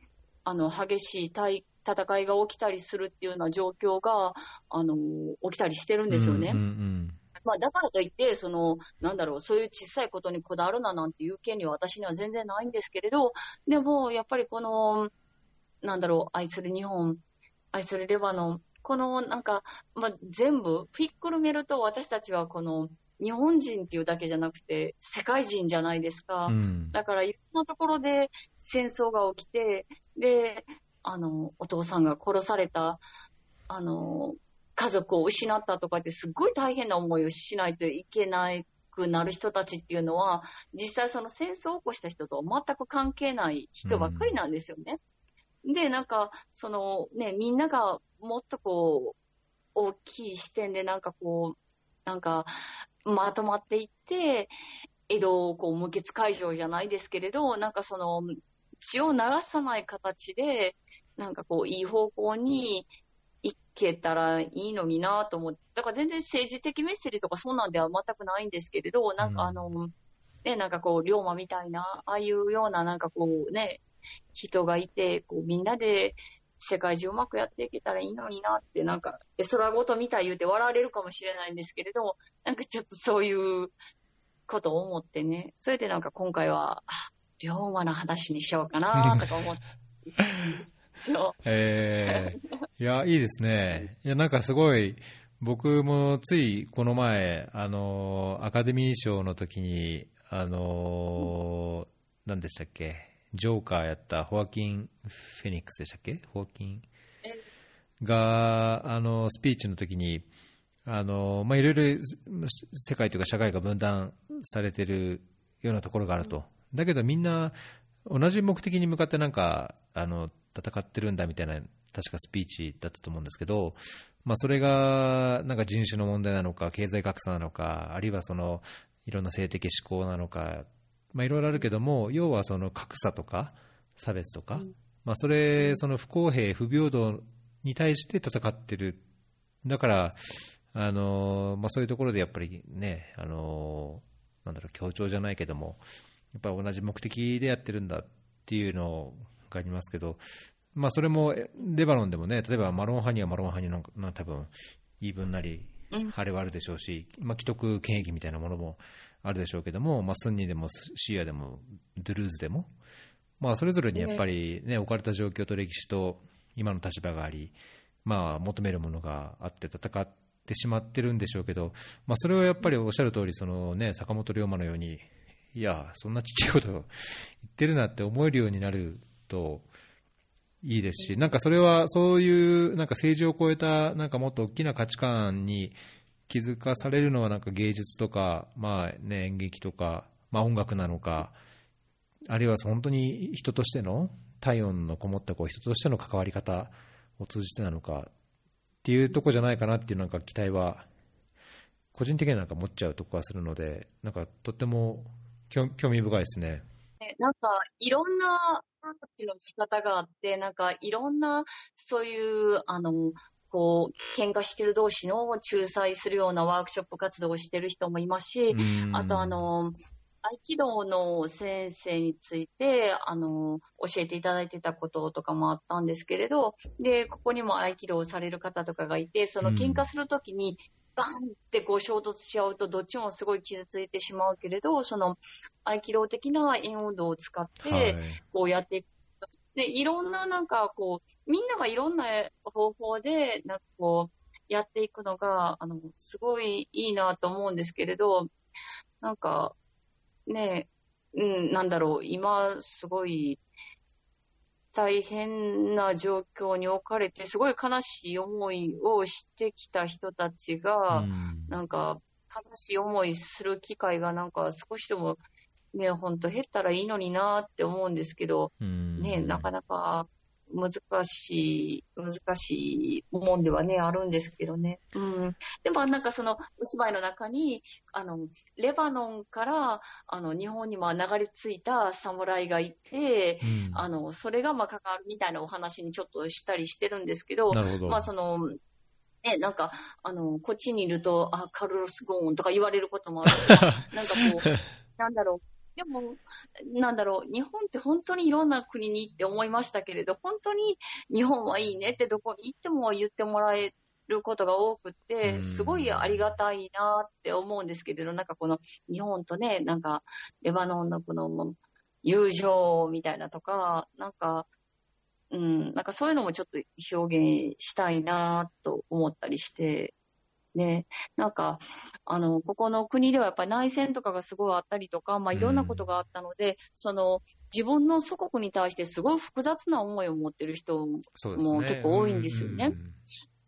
あの激しい対戦いが起きたりするっていうような状況が、あの、起きたりしてるんですよね。うんうんうんまあ、だからといって、その、なんだろう、そういう小さいことにこだわるななんていう権利は私には全然ないんですけれど、でも、やっぱりこの、なんだろう、愛する日本、愛するレバノン、このなんか、まあ、全部、フィックルメルと私たちはこの、日本人っていうだけじゃなくて、世界人じゃないですか。うん、だから、いろんなところで戦争が起きて、で、あの、お父さんが殺された、あの、家族を失ったとかってすっごい大変な思いをしないといけなくなる人たちっていうのは、実際その戦争を起こした人と全く関係ない人ばっかりなんですよね。うん、で、なんか、そのね、みんながもっとこう、大きい視点でなんかこう、なんか、まとまっていって、江戸をこう無血解除じゃないですけれど、なんかその、血を流さない形で、なんかこう、いい方向にいけたらいいのになと思って、だから全然政治的メッセージとかそうなんでは全くないんですけれど、なんかあの、うん、ね、なんかこう、龍馬みたいな、ああいうようななんかこうね、人がいて、こうみんなで世界中うまくやっていけたらいいのになって、なんか、絵空ごと見た言うて笑われるかもしれないんですけれど、なんかちょっとそういうことを思ってね、それでなんか今回は、龍馬の話にしようかなとか思って。そう。えー、いや、いいですね。いや、なんかすごい、僕もついこの前、あの、アカデミー賞の時に、あの、何でしたっけ、ジョーカーやったホアキン・フェニックスでしたっけ？ホアキン？が、あの、スピーチの時に、あの、まあ、いろいろ世界というか社会が分断されてるようなところがあると。だけどみんな同じ目的に向かってなんか、あの、戦ってるんだみたいな、確かスピーチだったと思うんですけど、まあ、それがなんか人種の問題なのか、経済格差なのか、あるいはそのいろんな性的思考なのか、まあ、いろいろあるけども、要はその格差とか差別とか、まあ、それ、その不公平、不平等に対して戦ってる。だから、あのまあ、そういうところでやっぱりね、あのなんだろう、協調じゃないけども、やっぱ同じ目的でやってるんだっていうのがありますけど、まあ、それもレバノンでもね、例えばマロン派にはマロン派にの多分言い分なり、晴れはあるでしょうし、まあ、既得権益みたいなものもあるでしょうけども、まあ、スンニでもシーアでもドゥルーズでも、まあ、それぞれにやっぱり、ね、置かれた状況と歴史と今の立場があり、まあ、求めるものがあって戦ってしまってるんでしょうけど、まあ、それをやっぱりおっしゃる通りそり、ね、坂本龍馬のように、いや、そんなちっちゃいこと言ってるなって思えるようになるといいですし、なんかそれはそういうなんか政治を超えたなんかもっと大きな価値観に気づかされるのはなんか芸術とか、まあね、演劇とか、まあ、音楽なのか、あるいは本当に人としての体温のこもったこう人としての関わり方を通じてなのかっていうとこじゃないかなっていうなんか期待は個人的になんか持っちゃうとこはするのでなんかとっても興味深いですね。なんかいろんなアプの仕方があって、なんかいろんなそういうあのこう、喧嘩してる同士の仲裁するようなワークショップ活動をしてる人もいますし、あとあの、合気道の先生について、あの、教えていただいてたこととかもあったんですけれど、で、ここにも合気道をされる方とかがいて、その喧嘩するときに、バンってこう衝突しちゃうと、どっちもすごい傷ついてしまうけれど、その合気道的な円運動を使って、こうやっていくで、いろんななんかこう、みんながいろんな方法で、なんかこう、やっていくのが、あの、すごいいいなと思うんですけれど、なんか、ね、うん、なんだろう、今、すごい、大変な状況に置かれて、すごい悲しい思いをしてきた人たちが、なんか、悲しい思いする機会がなんか少しでもね、本当減ったらいいのになって思うんですけど、ね、なかなか難しい、難しいもんではね、あるんですけどね。うん。でもなんかそのお芝居の中に、あの、レバノンから、あの、日本にも流れ着いた侍がいて、うん、あの、それがまあ関わるみたいなお話にちょっとしたりしてるんですけど、どまあその、ね、なんか、あの、こっちにいると、あ、カルロス・ゴーンとか言われることもあるし、なんかこう、なんだろう、でも、なんだろう、日本って本当にいろんな国に行って思いましたけれど、本当に日本はいいねってどこに行っても言ってもらえることが多くて、すごいありがたいなって思うんですけれど、なんかこの日本とね、なんかレバノンのこの友情みたいなとか、なんか、うん、なんかそういうのもちょっと表現したいなと思ったりしてね、なんか、あの、ここの国ではやっぱり内戦とかがすごいあったりとか、まあいろんなことがあったので、うん、その、自分の祖国に対してすごい複雑な思いを持ってる人も結構多いんですよね。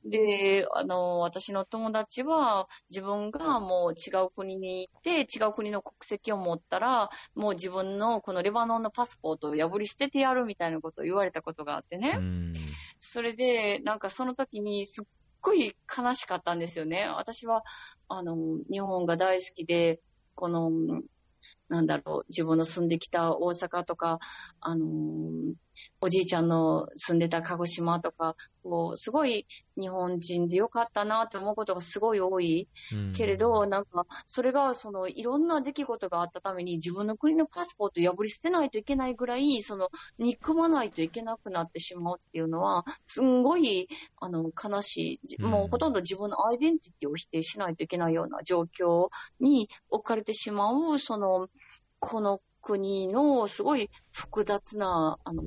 で、あの、私の友達は自分がもう違う国に行って違う国の国籍を持ったら、もう自分のこのレバノンのパスポートを破り捨ててやるみたいなことを言われたことがあってね。それで、なんかその時にすっごい悲しかったんですよね。私は、あの、日本が大好きで、この、なんだろう、自分の住んできた大阪とか、あのー、おじいちゃんの住んでた鹿児島とか、こう、すごい日本人でよかったなって思うことがすごい多い。けれど、なんか、それが、その、いろんな出来事があったために、自分の国のパスポートを破り捨てないといけないぐらい、その、憎まないといけなくなってしまうっていうのは、すんごい、あの、悲しい。もうほとんど自分のアイデンティティを否定しないといけないような状況に置かれてしまう、その、この国のすごい複雑な、あの、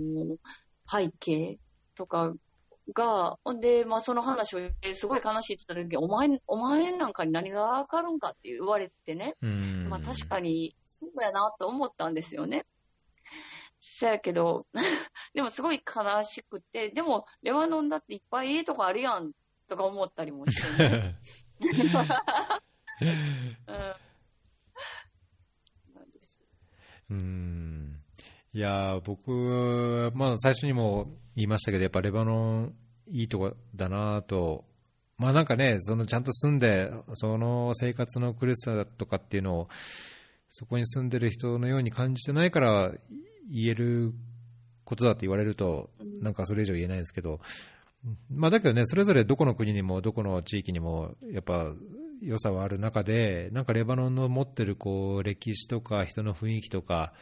背景とかが、で、まあその話をすごい悲しいって言った時お前、お前なんかに何がわかるんかって言われてね。まあ確かにそうやなと思ったんですよね。そやけど、でもすごい悲しくて、でもレバノンだっていっぱいいいとこあるやんとか思ったりもしてね。うんうん。いや、僕、まあ最初にも言いましたけど、やっぱレバノンいいとこだなと。まあなんかね、そのちゃんと住んで、その生活の苦しさとかっていうのを、そこに住んでる人のように感じてないから言えることだと言われると、なんかそれ以上言えないですけど、まあだけどね、それぞれどこの国にもどこの地域にも、やっぱ良さはある中で、なんかレバノンの持ってるこう歴史とか人の雰囲気とか、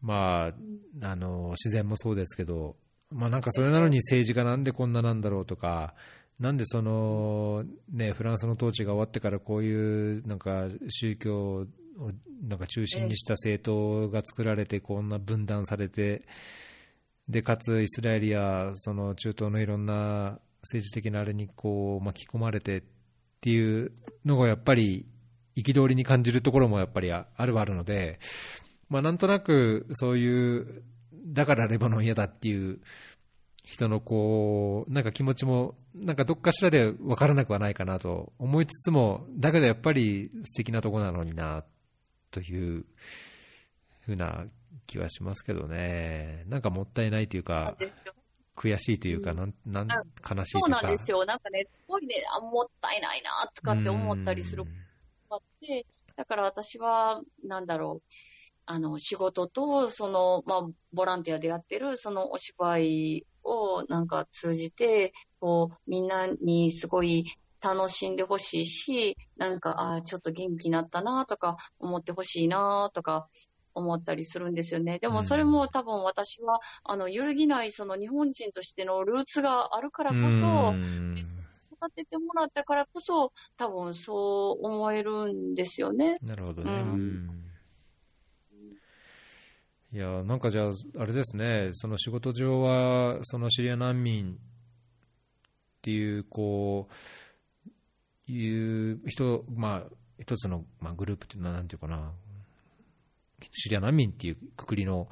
まあ、あの自然もそうですけど、まあ、なんかそれなのに政治がなんでこんななんだろうとか、なんでその、ね、フランスの統治が終わってからこういうなんか宗教をなんか中心にした政党が作られて、こんな分断されて、でかつイスラエルやその中東のいろんな政治的なあれにこう巻き込まれてっていうのがやっぱり憤りに感じるところもやっぱりあるはあるので、まあ、なんとなくそういう、だからレバノン嫌だっていう人のこう、なんか気持ちも、なんかどっかしらで分からなくはないかなと思いつつも、だけどやっぱり素敵なとこなのにな、というふうな気はしますけどね。なんかもったいないというか、悔しいというか、なん、なん、悲しいというか。そうなんですよ。なんかね、すごいね、あ、もったいないな、とかって思ったりすることがあって、だから私は、なんだろう、あの、仕事と、その、まあ、ボランティアでやってる、そのお芝居をなんか通じて、こう、みんなにすごい楽しんでほしいし、なんか、ああ、ちょっと元気になったなとか、思ってほしいなとか、思ったりするんですよね。でもそれも多分私は、あの、揺るぎないその日本人としてのルーツがあるからこそ、育ててもらったからこそ、多分そう思えるんですよね。なるほどね。うんいや、なんかじゃあ、あれですね、その仕事上は、そのシリア難民っていう、こう、いう人、まあ、一つの、まあ、グループっていうのは、なんていうかな、シリア難民っていうくくりの、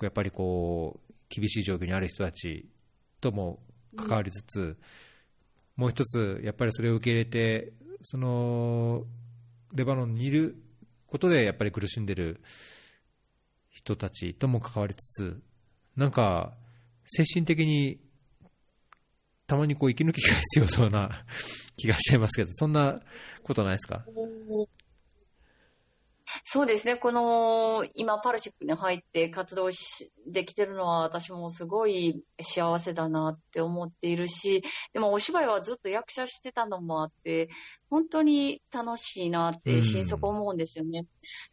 やっぱりこう、厳しい状況にある人たちとも関わりつつ、もう一つ、やっぱりそれを受け入れて、その、レバノンにいることで、やっぱり苦しんでる人たちとも関わりつつ、なんか、精神的に、たまにこう息抜きが必要そうな気がしちゃいますけど、そんなことないですか？そうですね、この今、パルシップに入って活動しできてるのは、私もすごい幸せだなって思っているし、でもお芝居はずっと役者してたのもあって、本当に楽しいなって心底思うんですよね。うん、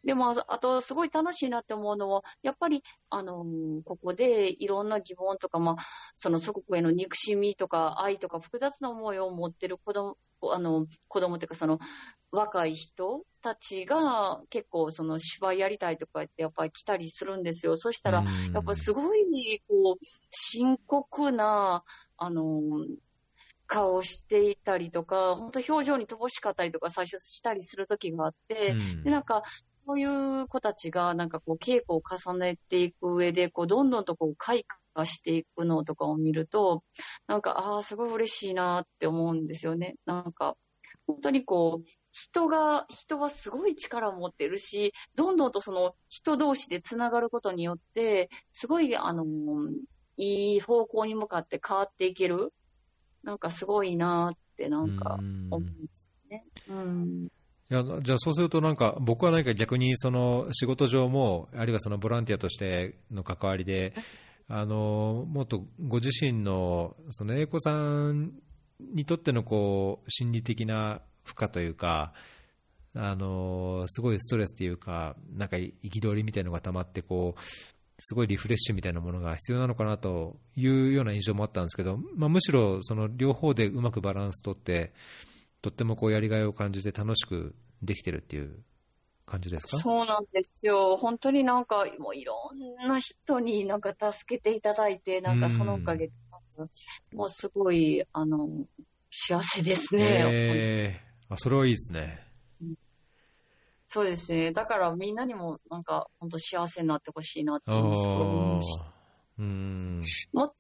でも、あと、すごい楽しいなって思うのは、やっぱり、あの、ここでいろんな疑問とか、まあ、その祖国への憎しみとか愛とか複雑な思いを持ってる子供、あの、子供っていうか、その、若い人たちが結構その芝居やりたいとか言ってやっぱり来たりするんですよ。そしたら、やっぱすごい、こう、深刻な、あの、顔していたりとか、本当表情に乏しかったりとか最初したりする時があって、で、なんか、そういう子たちが、なんかこう、稽古を重ねていく上で、こう、どんどんとこう、開加していくのとかを見ると、なんか、ああ、すごい嬉しいなって思うんですよね。なんか、本当にこう、人が、人はすごい力を持ってるし、どんどんとその人同士でつながることによって、すごい、あの、いい方向に向かって変わっていける。なんかすごいなってなんか思うんですね。うん。いやじゃあそうすると、なんか僕は何か逆にその仕事上も、あるいはそのボランティアとしての関わりで、あのもっとご自身のその英子さんにとってのこう心理的な負荷というか、あのすごいストレスというか、なんか憤りみたいなのが溜まってこう、すごいリフレッシュみたいなものが必要なのかなというような印象もあったんですけど、まあ、むしろその両方でうまくバランスとって、とってもこうやりがいを感じて楽しくできてるっていう感じですか？そうなんですよ。本当になんか、もういろんな人になんか助けていただいて、なんかそのおかげで、もうすごい、あの、幸せですね。えー、あ、それはいいですね。そうですね。だからみんなにもなんか本当幸せになってほしいなって思いましうん。もっ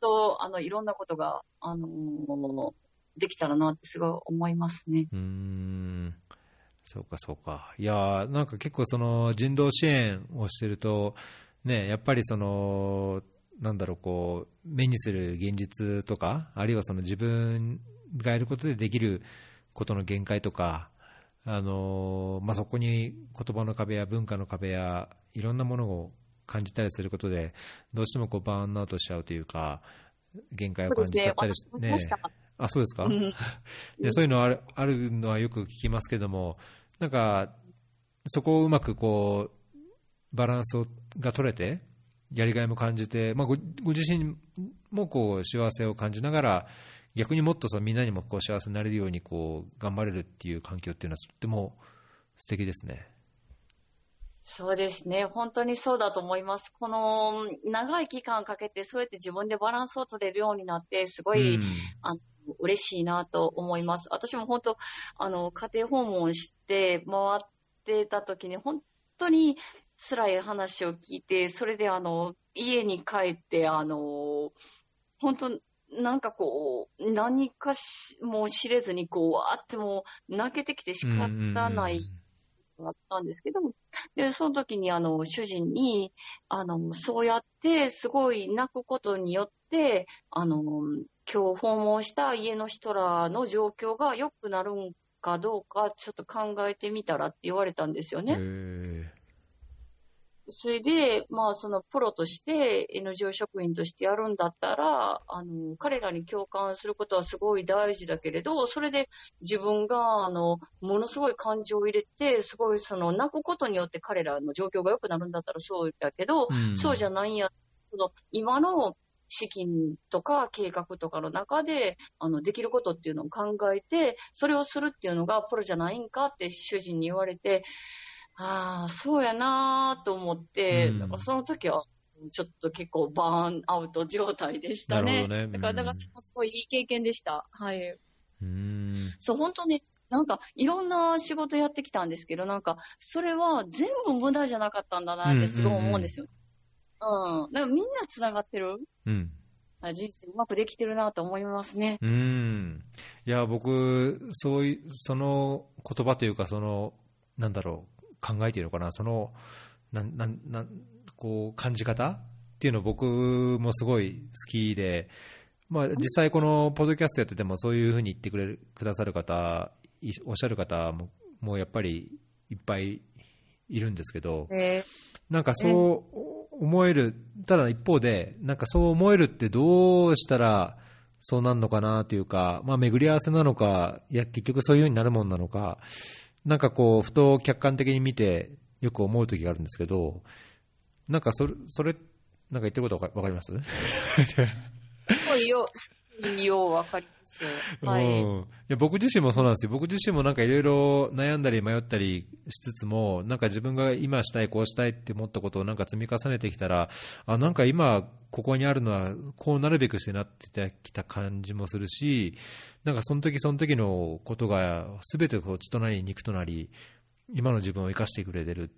と、あの、いろんなことが、あのー、できたらなってすごい思いますね。うん。そうか、そうか。いやなんか結構その人道支援をしてると、ね、やっぱりその、なんだろう、こう、目にする現実とか、あるいはその自分がやることでできることの限界とか、あのまあ、そこに言葉の壁や文化の壁やいろんなものを感じたりすることでどうしてもこうバーンアウトしちゃうというか限界を感じちゃったりして、ね、あそうですか、でそういうのあるあるのはよく聞きますけどもなんかそこをうまくこうバランスをが取れてやりがいも感じて、まあ、ごご自身もこう幸せを感じながら逆にもっとそみんなにもこう幸せになれるようにこう頑張れるっていう環境っていうのはとっても素敵ですね。そうですね。本当にそうだと思います。この長い期間かけてそうやって自分でバランスを取れるようになって、すごい、うん、あの嬉しいなと思います。私も本当、あの、家庭訪問して回ってた時に、本当に辛い話を聞いて、それであの、家に帰って、あの、本当、なんかこう、何かしも知れずに、こう、わーってもう泣けてきて仕方ないあったんですけど、で、その時にあの、主人に、あの、そうやってすごい泣くことによって、あの、今日訪問した家の人らの状況が良くなるんかどうか、ちょっと考えてみたらって言われたんですよね。それで、まあ、そのプロとして NGO 職員としてやるんだったら、あの、彼らに共感することはすごい大事だけれど、それで自分が、あの、ものすごい感情を入れて、すごいその、泣くことによって彼らの状況が良くなるんだったらそうだけど、うん、そうじゃないんや、その、今の資金とか計画とかの中で、あの、できることっていうのを考えて、それをするっていうのがプロじゃないんかって主人に言われて、ああ、そうやなと思って、うん、その時は、ちょっと結構バーンアウト状態でしたね。ねだから、だからすごいいい経験でした。はい。うんそう、本当に、なんか、いろんな仕事やってきたんですけど、なんか、それは全部無駄じゃなかったんだなってすごい思うんですよ。うん、うん、だからみんな繋がってる。うん。人生うまくできてるなと思いますね。うん。いや、僕、そういう、その言葉というか、その、なんだろう、考えているのかな、そのなななこう感じ方っていうの僕もすごい好きで、まあ、実際このポッドキャストやっててもそういうふうに言ってくれるくださる方、おっしゃる方ももうやっぱりいっぱいいるんですけど、えー、なんかそう思える、ただ一方で、なんかそう思えるってどうしたらそうなるのかなというか、まあ、巡り合わせなのか、いや結局そういうようになるもんなのか、なんかこう、ふと客観的に見て、よく思う時があるんですけど、なんかそれ、それ、なんか言ってることわかります、ようわかります。はい。いや僕自身もそうなんですよ。僕自身もなんかいろいろ悩んだり迷ったりしつつも、なんか自分が今したい、こうしたいって思ったことをなんか積み重ねてきたら、あ、なんか今ここにあるのはこうなるべくしてなってきた感じもするし、なんかその時その時のことが全てこう血となり肉となり、今の自分を生かしてくれてる。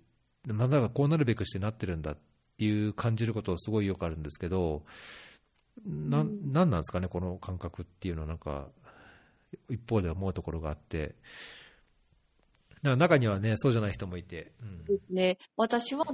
まだこうなるべくしてなってるんだっっていう感じることすごいよくあるんですけど、ななんなんですかね、この感覚っていうのは、なんか、一方で思うところがあって、中にはね、そうじゃない人もいて。うん、ですね。私は、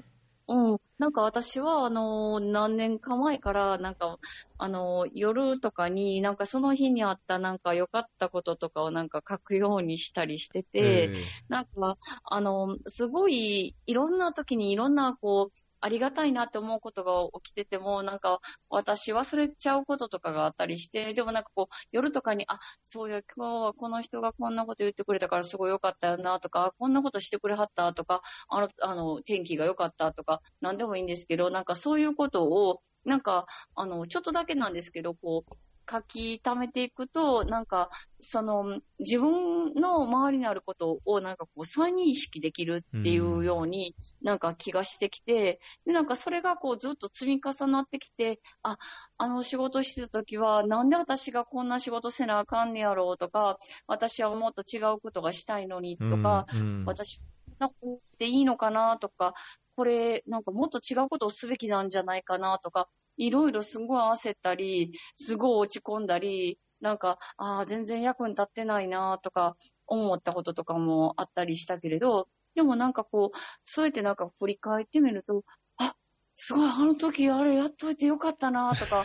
うん。なんか私は、あの、何年か前から、なんか、あの、夜とかに、なんかその日にあったなんか良かったこととかをなんか書くようにしたりしてて、なんか、あの、すごい、いろんな時にいろんな、こう、ありがたいなって思うことが起きてても、なんか私忘れちゃうこととかがあったりして、でもなんかこう夜とかに、あ、そうや、今日はこの人がこんなこと言ってくれたからすごい良かったよなとか、こんなことしてくれはったとか、あの、あの、天気が良かったとか、なんでもいいんですけど、なんかそういうことを、なんか、あの、ちょっとだけなんですけど、こう、書き溜めていくと、なんか、その、自分の周りにあることを、なんかこう、再認識できるっていうように、なんか気がしてきて、で、なんかそれがこう、ずっと積み重なってきて、あ、あの仕事してた時は、なんで私がこんな仕事せなあかんねやろうとか、私はもっと違うことがしたいのにとか、うんうん、私、なことでいいのかなとか、これ、なんかもっと違うことをすべきなんじゃないかなとか、いろいろすごい焦ったり、すごい落ち込んだり、なんか、ああ、全然役に立ってないなとか思ったこととかもあったりしたけれど、でもなんかこう、そうやってなんか振り返ってみると、あ、すごい、あの時あれやっといてよかったなとか、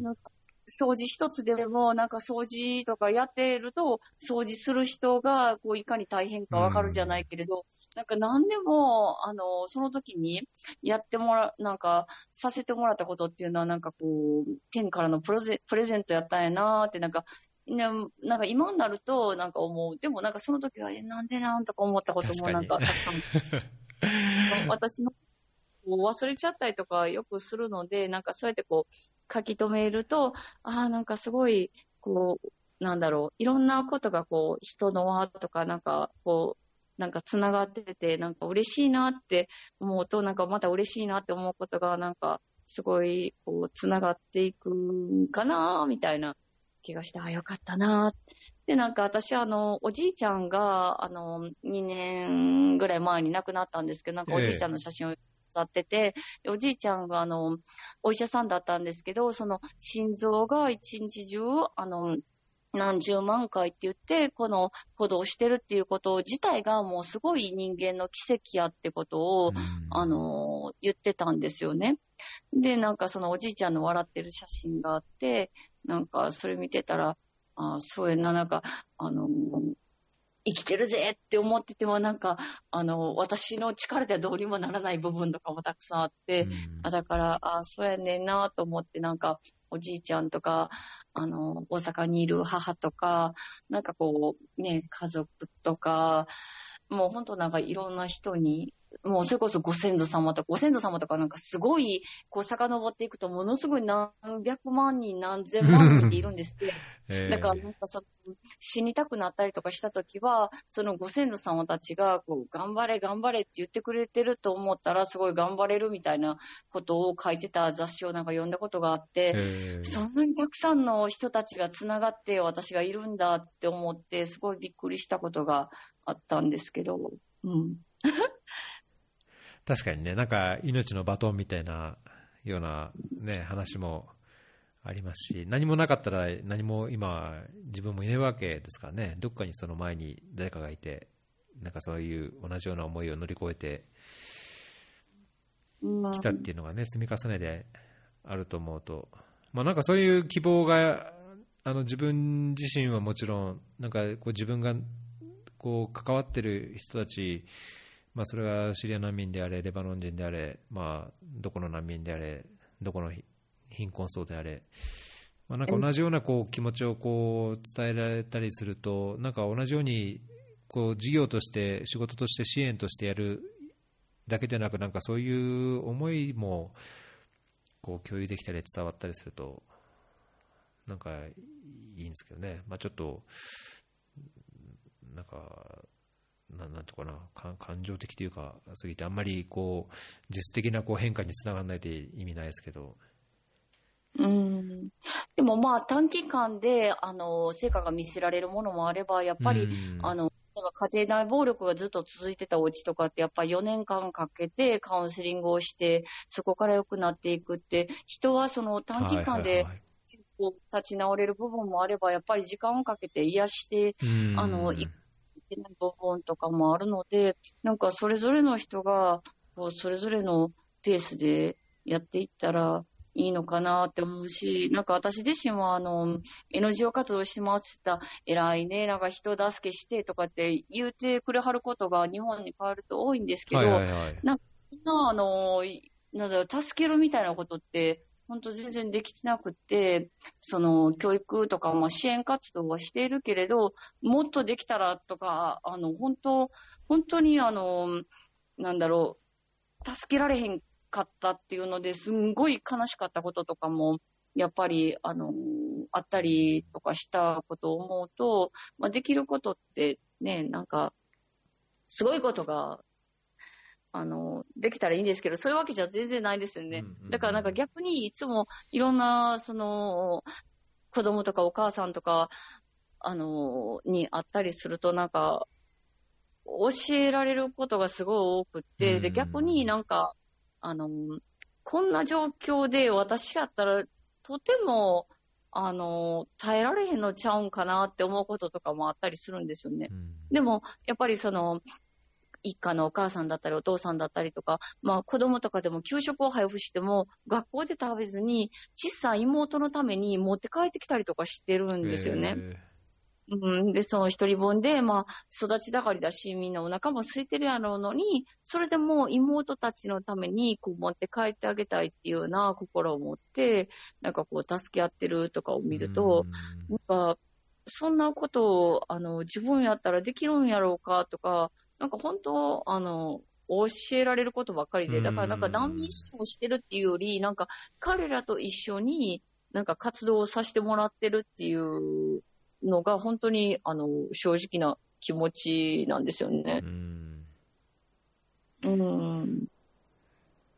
なんか掃除一つでも、なんか掃除とかやってると、掃除する人が、こう、いかに大変かわかるじゃないけれど、うん、なんか何でも、あの、その時にやってもら、なんか、させてもらったことっていうのは、なんかこう、天からのプレゼプレゼントやったんやなーって、なんか、ね、なんか今になると、なんか思う。でもなんかその時は、え、なんでなんとか思ったこともなんかたくさん。私のこう忘れちゃったりとかよくするので、なんかそうやってこう、書き留めると、ああ、なんかすごい、こう、なんだろう、いろんなことがこう、人の輪とか、なんかこう、なんか繋がってて、なんか嬉しいなって思うと、なんかまた嬉しいなって思うことが、なんか、すごい、こう、繋がっていくんかなみたいな気がして、ああ、よかったなで、なんか私、あの、おじいちゃんが、あの、2年ぐらい前に亡くなったんですけど、なんかおじいちゃんの写真を伝ってて、おじいちゃんがあの、お医者さんだったんですけど、その心臓が一日中、あの、何十万回って言って、この鼓動してるっていうこと自体がもうすごい人間の奇跡やってことを、あの、言ってたんですよね。で、なんかそのおじいちゃんの笑ってる写真があって、なんかそれ見てたら、あそうやな、なんか、あの、生きてるぜって思ってても、なんか、あの、私の力ではどうにもならない部分とかもたくさんあって、うん、あだから、あそうやねんなと思って、なんか、おじいちゃんとか、あの、大阪にいる母とか、なんかこう、ね、家族とか、もう本当なんかいろんな人にもうそれこそご先祖様とか、ご先祖様とかなんかすごい、こう遡っていくと、ものすごい何百万人、何千万人っているんですって。えー、だからなんかその、死にたくなったりとかしたときは、そのご先祖様たちが、こう、頑張れ、頑張れって言ってくれてると思ったら、すごい頑張れるみたいなことを書いてた雑誌をなんか読んだことがあって、えー、そんなにたくさんの人たちが繋がって私がいるんだって思って、すごいびっくりしたことがあったんですけど、うん。確かにね、なんか命のバトンみたいなような、ね、話もありますし、何もなかったら何も今、自分もいないわけですからね、どっかにその前に誰かがいて、なんかそういう同じような思いを乗り越えてきたっていうのがね、積み重ねであると思うと、まあ、なんかそういう希望が、あの自分自身はもちろん、なんかこう自分がこう関わってる人たちまあ、それがシリア難民であれ、レバノン人であれ、まあ、どこの難民であれ、どこの貧困層であれ、まあ、なんか同じようなこう気持ちをこう伝えられたりすると、なんか同じようにこう事業として、仕事として支援としてやるだけでなく、なんかそういう思いもこう共有できたり伝わったりすると、なんかいいんですけどね、まあ、ちょっと、なんか、ななんとかな感情的というか、すぎて、あんまりこう実質的なこう変化につながらないと意味ないですけど。うん。でもまあ短期間であの成果が見せられるものもあれば、やっぱり、あの家庭内暴力がずっと続いてたお家とかって、やっぱり4年間かけてカウンセリングをして、そこから良くなっていくって、人はその短期間で、立ち直れる部分もあれば、やっぱり時間をかけて癒して、あの、いけない部分とかもあるので、なんかそれぞれの人が、こう、それぞれのペースでやっていったら、いいのかなって思うし、なんか私自身はあの、NGO 活動してますって偉いね、なんか人助けしてとかって言うてくれはることが日本に変わると多いんですけど、はいはいはい、なんかそんなあの、なんだろう、助けるみたいなことって、本当全然できてなくて、その教育とか、まあ、支援活動はしているけれど、もっとできたらとか、あの、本当、本当にあの、なんだろう、助けられへんかったっていうのですんごい悲しかったこととかも、やっぱり、あの、あったりとかしたことを思うと、まあ、できることってね、なんか、すごいことが、あの、できたらいいんですけど、そういうわけじゃ全然ないですよね。だからなんか逆にいつもいろんな、その、子供とかお母さんとか、あの、に会ったりするとなんか、教えられることがすごい多くって、で、逆になんか、あの、こんな状況で私やったら、とても、あの、耐えられへんのちゃうんかなって思うこととかもあったりするんですよね。うん、でも、やっぱりその、一家のお母さんだったりお父さんだったりとか、まあ子供とかでも給食を配布しても、学校で食べずに、小さい妹のために持って帰ってきたりとかしてるんですよね。うん、で、その一人分で、まあ、育ち盛りだし、みんなお腹も空いてるやろうのに、それでも妹たちのために、こう、持って帰ってあげたいっていうような心を持って、なんかこう、助け合ってるとかを見ると、なんか、そんなことを、あの、自分やったらできるんやろうかとか、なんか本当、あの、教えられることばっかりで、だからなんか難民支援をしてるっていうより、なんか彼らと一緒になんか活動をさせてもらってるっていうのが本当に、あの、正直な気持ちなんですよね。うん。うん。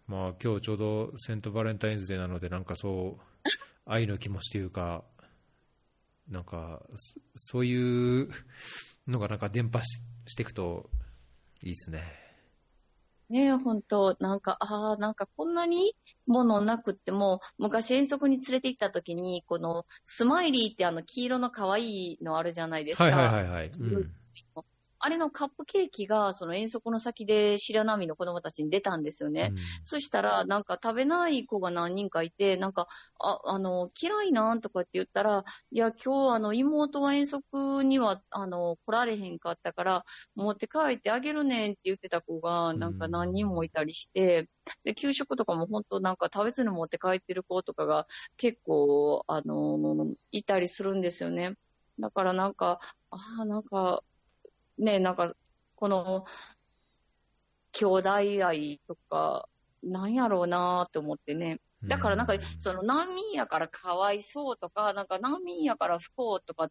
まあ、今日ちょうどセントバレンタインズデーなので、なんかそう、愛の気持ちというか、なんか、そういうのがなんか伝播していくといいですね。ねえ、本当なんか、ああ、なんかこんなにものなくっても、昔遠足に連れて行った時に、このスマイリーってあの黄色の可愛いのあるじゃないですか。はいはいはい、はい。うんあれのカップケーキが、その遠足の先で白波の子供たちに出たんですよね。うん、そしたら、なんか食べない子が何人かいて、なんか、あ、あの、嫌いなんとかって言ったら、いや、今日あの、妹は遠足には、あの、来られへんかったから、持って帰ってあげるねんって言ってた子が、なんか何人もいたりして、で、給食とかも本当なんか食べずに持って帰ってる子とかが結構、あの、いたりするんですよね。だからなんか、ああ、なんか、ね、なんか、この、兄弟愛とか、なんやろうなって思ってね。だからなんか、その難民やからかわいそうとか、なんか難民やから不幸とか、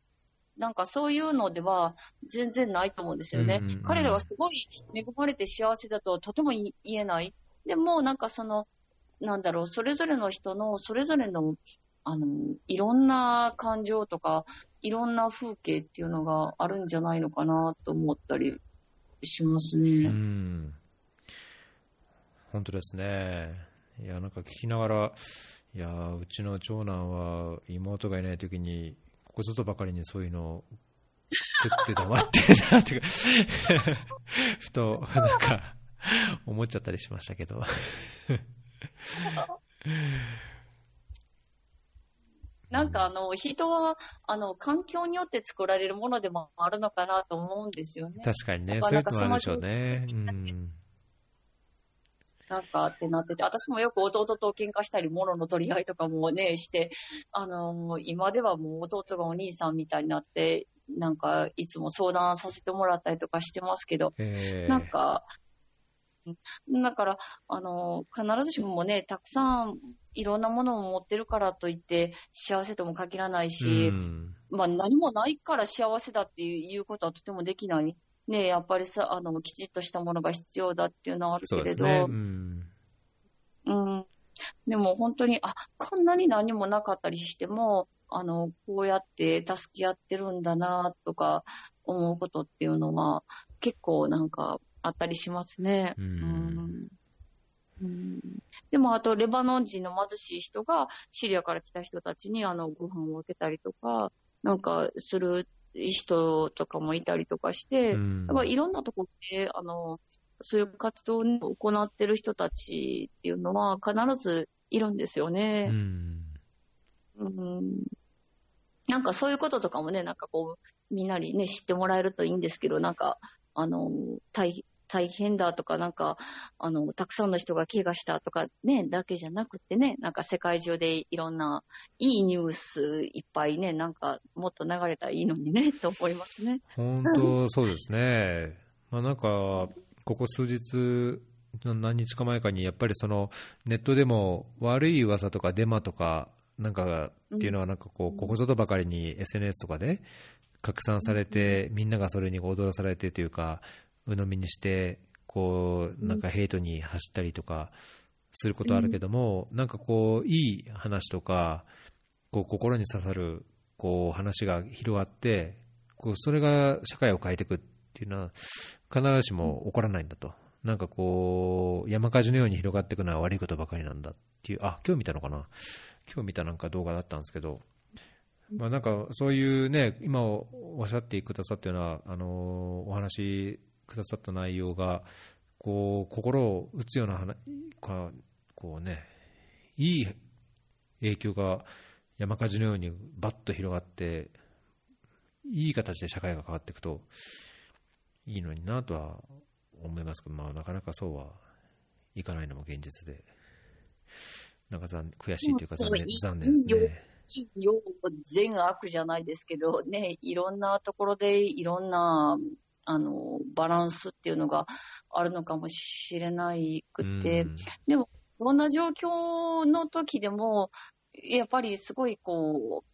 なんかそういうのでは全然ないと思うんですよね。彼らはすごい恵まれて幸せだととても言えない。でもなんかその、なんだろう、それぞれの人のそれぞれのあの、いろんな感情とか、いろんな風景っていうのがあるんじゃないのかなと思ったりしますね。うん。本当ですね。いや、なんか聞きながら、いや、うちの長男は妹がいないときに、ここぞとばかりにそういうのを食って黙ってるなって ふと、なんか、思っちゃったりしましたけどなんかあの、人は、あの、環境によって作られるものでもあるのかなと思うんですよね。確かにね、そういうのもあるでしょうね。うん。なんかってなってて、私もよく弟と喧嘩したり、物の取り合いとかもね、して、あのー、今ではもう弟がお兄さんみたいになって、なんか、いつも相談させてもらったりとかしてますけど、なんか、だから、あの、必ずしもね、たくさんいろんなものを持ってるからといって幸せとも限らないし、うん、まあ何もないから幸せだっていうことはとてもできない。ねやっぱりさ、あの、きちっとしたものが必要だっていうのはあるけれど、ね、うん、うん。でも本当に、あ、こんなに何もなかったりしても、あの、こうやって助け合ってるんだな、とか思うことっていうのは、結構なんかあったりしますね。うん、うん、でも、あと、レバノン人の貧しい人が、シリアから来た人たちに、あの、ご飯を分けたりとか、なんか、する人とかもいたりとかして、うん、やっぱいろんなところで、あの、そういう活動を行ってる人たちっていうのは必ずいるんですよね。うん、うん、なんかそういうこととかもね、なんかこう、みんなにね、知ってもらえるといいんですけど、なんか、あの、大大変だとか、なんか、あの、たくさんの人が怪我したとかね、だけじゃなくてね、なんか世界中でいろんないいニュースいっぱいね、なんかもっと流れたらいいのにね、と思いますね。本当 そうですね。まあなんか、ここ数日、何日か前かに、やっぱりそのネットでも悪い噂とかデマとか、なんかっていうのは、なんかこう、ここぞとばかりに SNS とかで拡散されて、みんながそれに踊らされてというか、鵜呑みにして、こう、なんかヘイトに走ったりとかすることあるけども、なんかこう、いい話とか、こう、心に刺さる、こう、話が広がって、こう、それが社会を変えていくっていうのは、必ずしも起こらないんだと。なんかこう、山火事のように広がっていくのは悪いことばかりなんだっていう、あ、今日見たのかな？今日見たなんか動画だったんですけど、まあなんかそういうね、今おっしゃってくださったような、あのお話くださった内容が、こう、心を打つような話、こうね、いい影響が山火事のようにバッと広がって、いい形で社会が変わっていくといいのになとは思います。けど、まあ、なかなかそうはいかないのも現実で、なんか残悔しいというか残念残念ですね。善悪じゃないですけど、ね、いろんなところでいろんなあの、バランスっていうのがあるのかもしれないくて、でも、どんな状況の時でも、やっぱりすごいこう、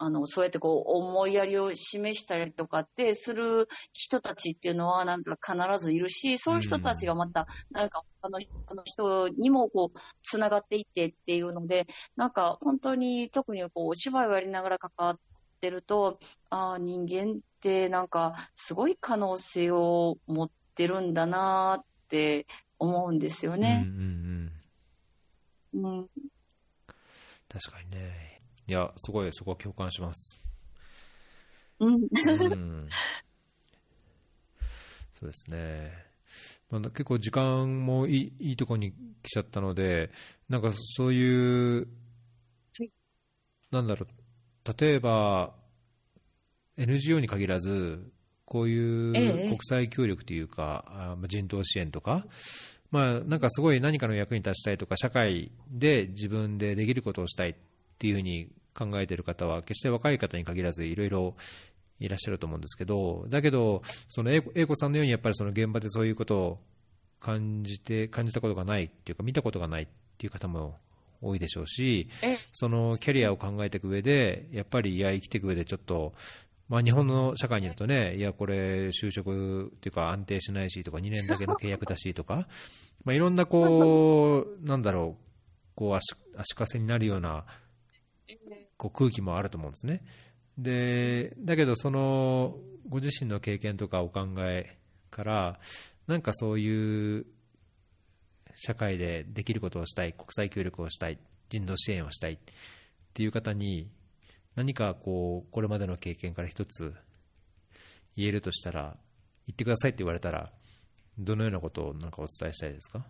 あの、そうやってこう、思いやりを示したりとかってする人たちっていうのはなんか必ずいるし、そういう人たちがまた、なんか他の人にもこう、つながっていってっていうので、なんか本当に特にこう、お芝居をやりながら関わってると、ああ、人間ってなんかすごい可能性を持ってるんだなって思うんですよね。うん、うんうん、確かにね。いや、すごい、そこは共感します。うん。うん、そうですね。まあ、結構時間もいいいいところに来ちゃったので、なんかそういう、なんだろう、例えば、NGO に限らず、こういう国際協力というか、ええ、人道支援とか、まあ、なんかすごい何かの役に立ちたいとか、社会で自分でできることをしたいっていうふうに考えている方は、決して若い方に限らず、いろいろいらっしゃると思うんですけど、だけど、その英子さんのように、やっぱりその現場でそういうことを感じて、感じたことがないっていうか、見たことがないっていう方も多いでしょうし、そのキャリアを考えていく上で、やっぱり、いや、生きていく上でちょっと、まあ、日本の社会にいるとね、いや、これ、就職っていうか安定しないしとか、2年だけの契約だしとか、まあ、いろんなこう、なんだろう、こう足、足かせになるようなこう空気もあると思うんですね。で、だけど、その、ご自身の経験とかお考えから、なんかそういう社会でできることをしたい、国際協力をしたい、人道支援をしたいっていう方に、何かこう、これまでの経験から一つ言えるとしたら、言ってくださいって言われたら、どのようなことをなんかお伝えしたいですか？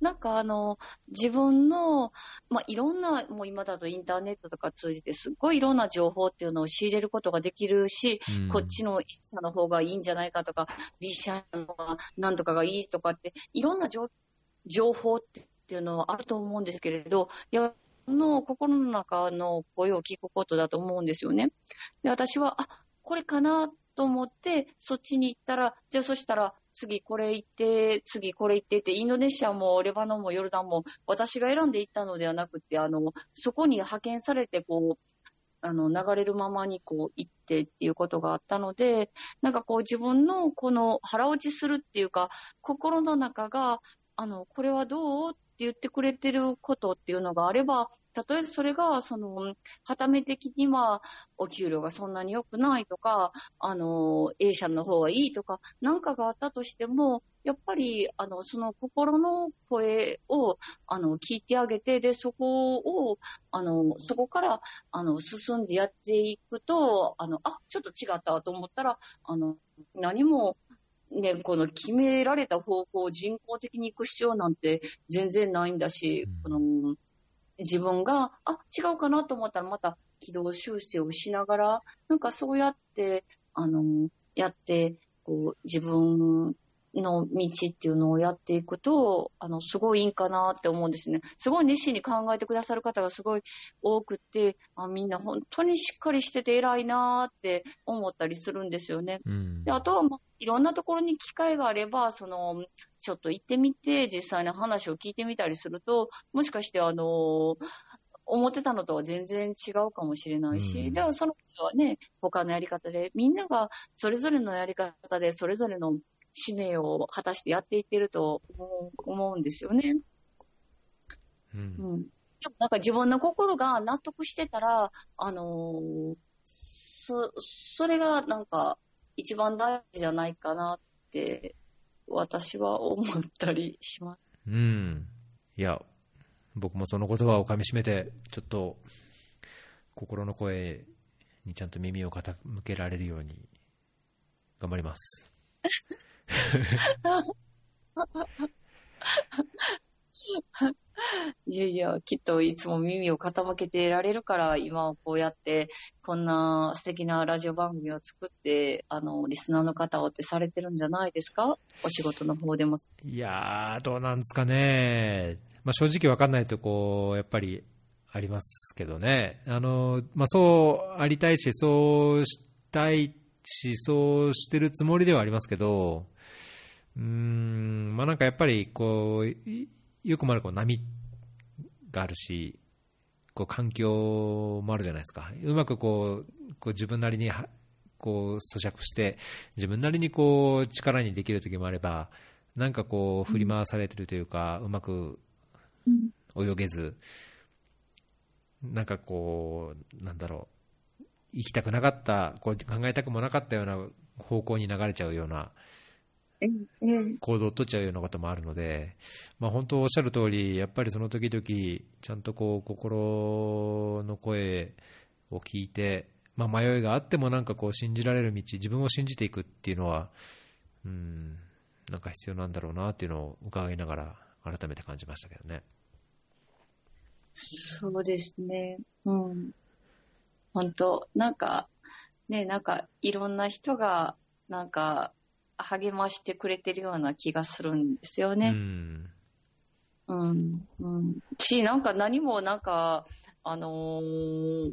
なんかあの、自分の、まあ、いろんな、もう今だとインターネットとか通じて、すっごいいろんな情報っていうのを仕入れることができるし、うん、こっちの A 社の方がいいんじゃないかとか、B 社の方が何とかがいいとかって、いろんな情報っていうのはあると思うんですけれど、いや、の心の中の声を聞くことだと思うんですよね。で、私は、あ、これかなと思って、そっちに行ったら、じゃあそしたら、次これ行って、次これ行ってって、インドネシアもレバノンもヨルダンも私が選んで行ったのではなくて、あの、そこに派遣されて、こう、あの、流れるままにこう行ってっていうことがあったので、なんかこう自分のこの腹落ちするっていうか、心の中が、あの、これはどうって言ってくれてることっていうのがあれば、たとえそれが、その、はため的には、お給料がそんなに良くないとか、あの、A 社の方がいいとか、なんかがあったとしても、やっぱり、あの、その心の声を、あの、聞いてあげて、で、そこを、あの、そこから、あの、進んでやっていくと、あの、あ、ちょっと違ったと思ったら、あの、何も、ね、この決められた方向を人工的に行く必要なんて全然ないんだし、この自分が、あ、違うかなと思ったらまた軌道修正をしながら、なんかそうやって、あの、やって、こう、自分の道っていうのをやっていくと、あの、すごいいいんかなって思うんですね。すごい熱心に考えてくださる方がすごい多くて、あみんな本当にしっかりしてて偉いなって思ったりするんですよね。うん、であとは、ま、いろんなところに機会があれば、その、ちょっと行ってみて、実際に話を聞いてみたりすると、もしかして、あの思ってたのとは全然違うかもしれないし、うん、でもその人はね、他のやり方で、みんながそれぞれのやり方で、それぞれの使命を果たしてやっていってると思うんですよね。うん。うん、でもなんか自分の心が納得してたら、あのー、そ、それがなんか一番大事じゃないかなって私は思ったりします。うん。いや、僕もその言葉をかみしめて、ちょっと心の声にちゃんと耳を傾けられるように頑張ります。いやいや、きっといつも耳を傾けてられるから、今こうやって、こんな素敵なラジオ番組を作って、あの、リスナーの方をってされてるんじゃないですか？お仕事の方でも。いやー、どうなんですかね。まあ、正直わかんないとこう、やっぱりありますけどね。あの、まあ、そうありたいし、そうしたいし、そうしてるつもりではありますけど、うん、まあなんかやっぱりこう、よくもあるこう波があるし、こう環境もあるじゃないですか。うまくこう、こう自分なりにこう咀嚼して、自分なりにこう力にできる時もあれば、なんかこう振り回されてるというか、うまく泳げず、なんかこう、なんだろう、行きたくなかった、こう考えたくもなかったような方向に流れちゃうような、行動を取っちゃうようなこともあるので、まあ、本当おっしゃる通り、やっぱりその時々、ちゃんとこう心の声を聞いて、まあ、迷いがあってもなんかこう信じられる道、自分を信じていくっていうのは、うん、なんか必要なんだろうなっていうのを伺いながら、改めて感じましたけどね。そうですね。うん。本当なんか、ね、なんかいろんな人が、なんか励ましてくれてるような気がするんですよね。うん。うん。うん。し、なんか何もなんか、あのー、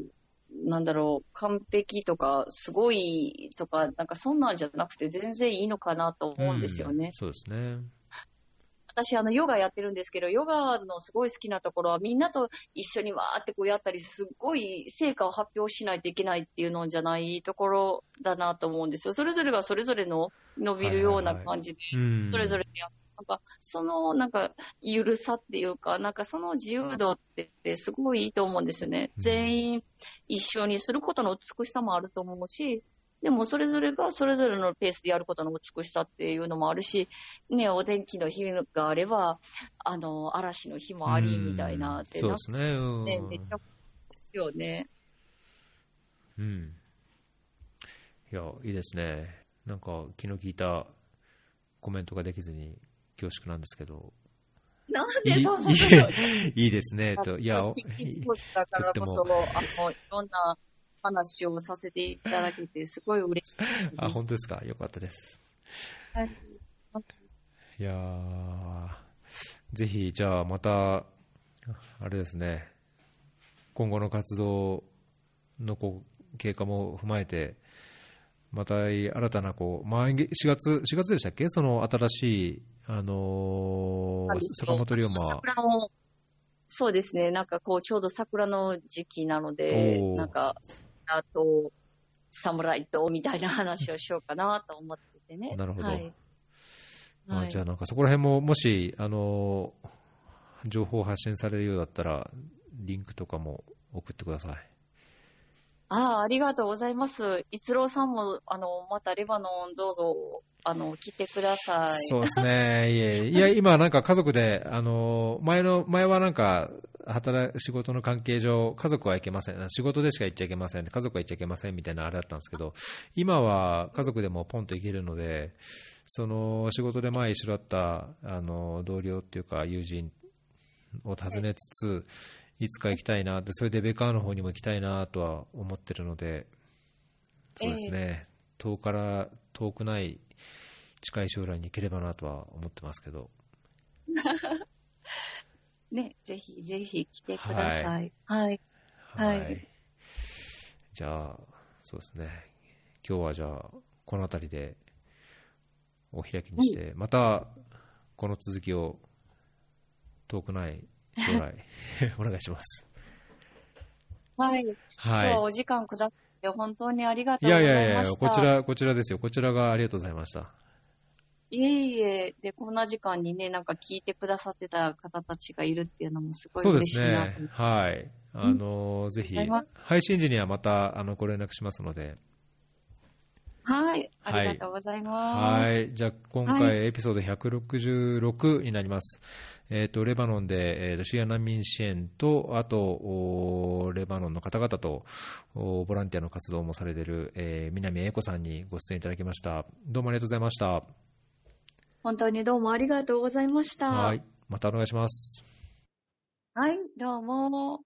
なんだろう、完璧とか、すごいとか、なんかそんなんじゃなくて全然いいのかなと思うんですよね。うん、そうですね。私、あの、ヨガやってるんですけど、ヨガのすごい好きなところは、みんなと一緒にわーってこうやったり、すっごい成果を発表しないといけないっていうのじゃないところだなと思うんですよ。それぞれがそれぞれの伸びるような感じで、それぞれでやなんか、その、なんか、ゆるさっていうか、なんかその自由度ってすごいいいと思うんですよね。全員一緒にすることの美しさもあると思うし、でもそれぞれがそれぞれのペースでやることの美しさっていうのもあるし、ね、お天気の日があれば、あの、嵐の日もありみたいなって、そうですね。ねめっちゃですよね。うん。いや、いいですね。なんか、気の利いたコメントができずに恐縮なんですけど。なんでそうそういいですね。と、いや、だからこそ、あの、いろんな話をさせていただけて、すごい嬉しいです。あ、本当ですか？よかったです。はい。いやぜひ、じゃあまた、あれですね、今後の活動のこう経過も踏まえて、また新たなこう、まあ、4月、4月でしたっけ？その新しい、あのー、坂本龍馬。そうですね、なんかこう、ちょうど桜の時期なので、なんか、あと、侍とみたいな話をしようかなと思っててね。なるほど。はい、はい、じゃあなんかそこら辺ももし、あの情報発信されるようだったら、リンクとかも送ってください。ああ、ありがとうございます。逸郎さんも、あの、またレバノンどうぞ、あの、来てください。そうですね。いえ、いや、今なんか家族で、あの、前の、前はなんか、働仕事の関係上、家族は行けません、仕事でしか行っちゃいけません、家族は行っちゃいけませんみたいなあれだったんですけど、今は家族でもポンと行けるので、その仕事で前一緒だったあの同僚っていうか友人を訪ねつつ、いつか行きたいな、でそれでベカーの方にも行きたいなとは思ってるので、そうですね、遠から遠くない近い将来に行ければなとは思ってますけど。ね、ぜひぜひ来てください。はい。はい。はい、じゃあ、そうですね。今日はじゃあ、この辺りでお開きにして、またこの続きを遠くない将来 お願いします。はい。はい。今日お時間くださって本当にありがとうございました。いやいやいや、こちら、こちらですよ。こちらがありがとうございました。いえいえ、で、こんな時間にね、なんか聞いてくださってた方たちがいるっていうのもすごい嬉しいなそうですね。はい。あの、うん、ぜひ、配信時にはまた、あの、ご連絡しますので。はい。ありがとうございます。はい。はいじゃあ、今回エピソード166になります。はい、えっ、ー、と、レバノンで、えー、シリア難民支援と、あと、レバノンの方々と、ボランティアの活動もされている、えー、南英子さんにご出演いただきました。どうもありがとうございました。本当にどうもありがとうございました。はい。またお願いします。はい、どうも。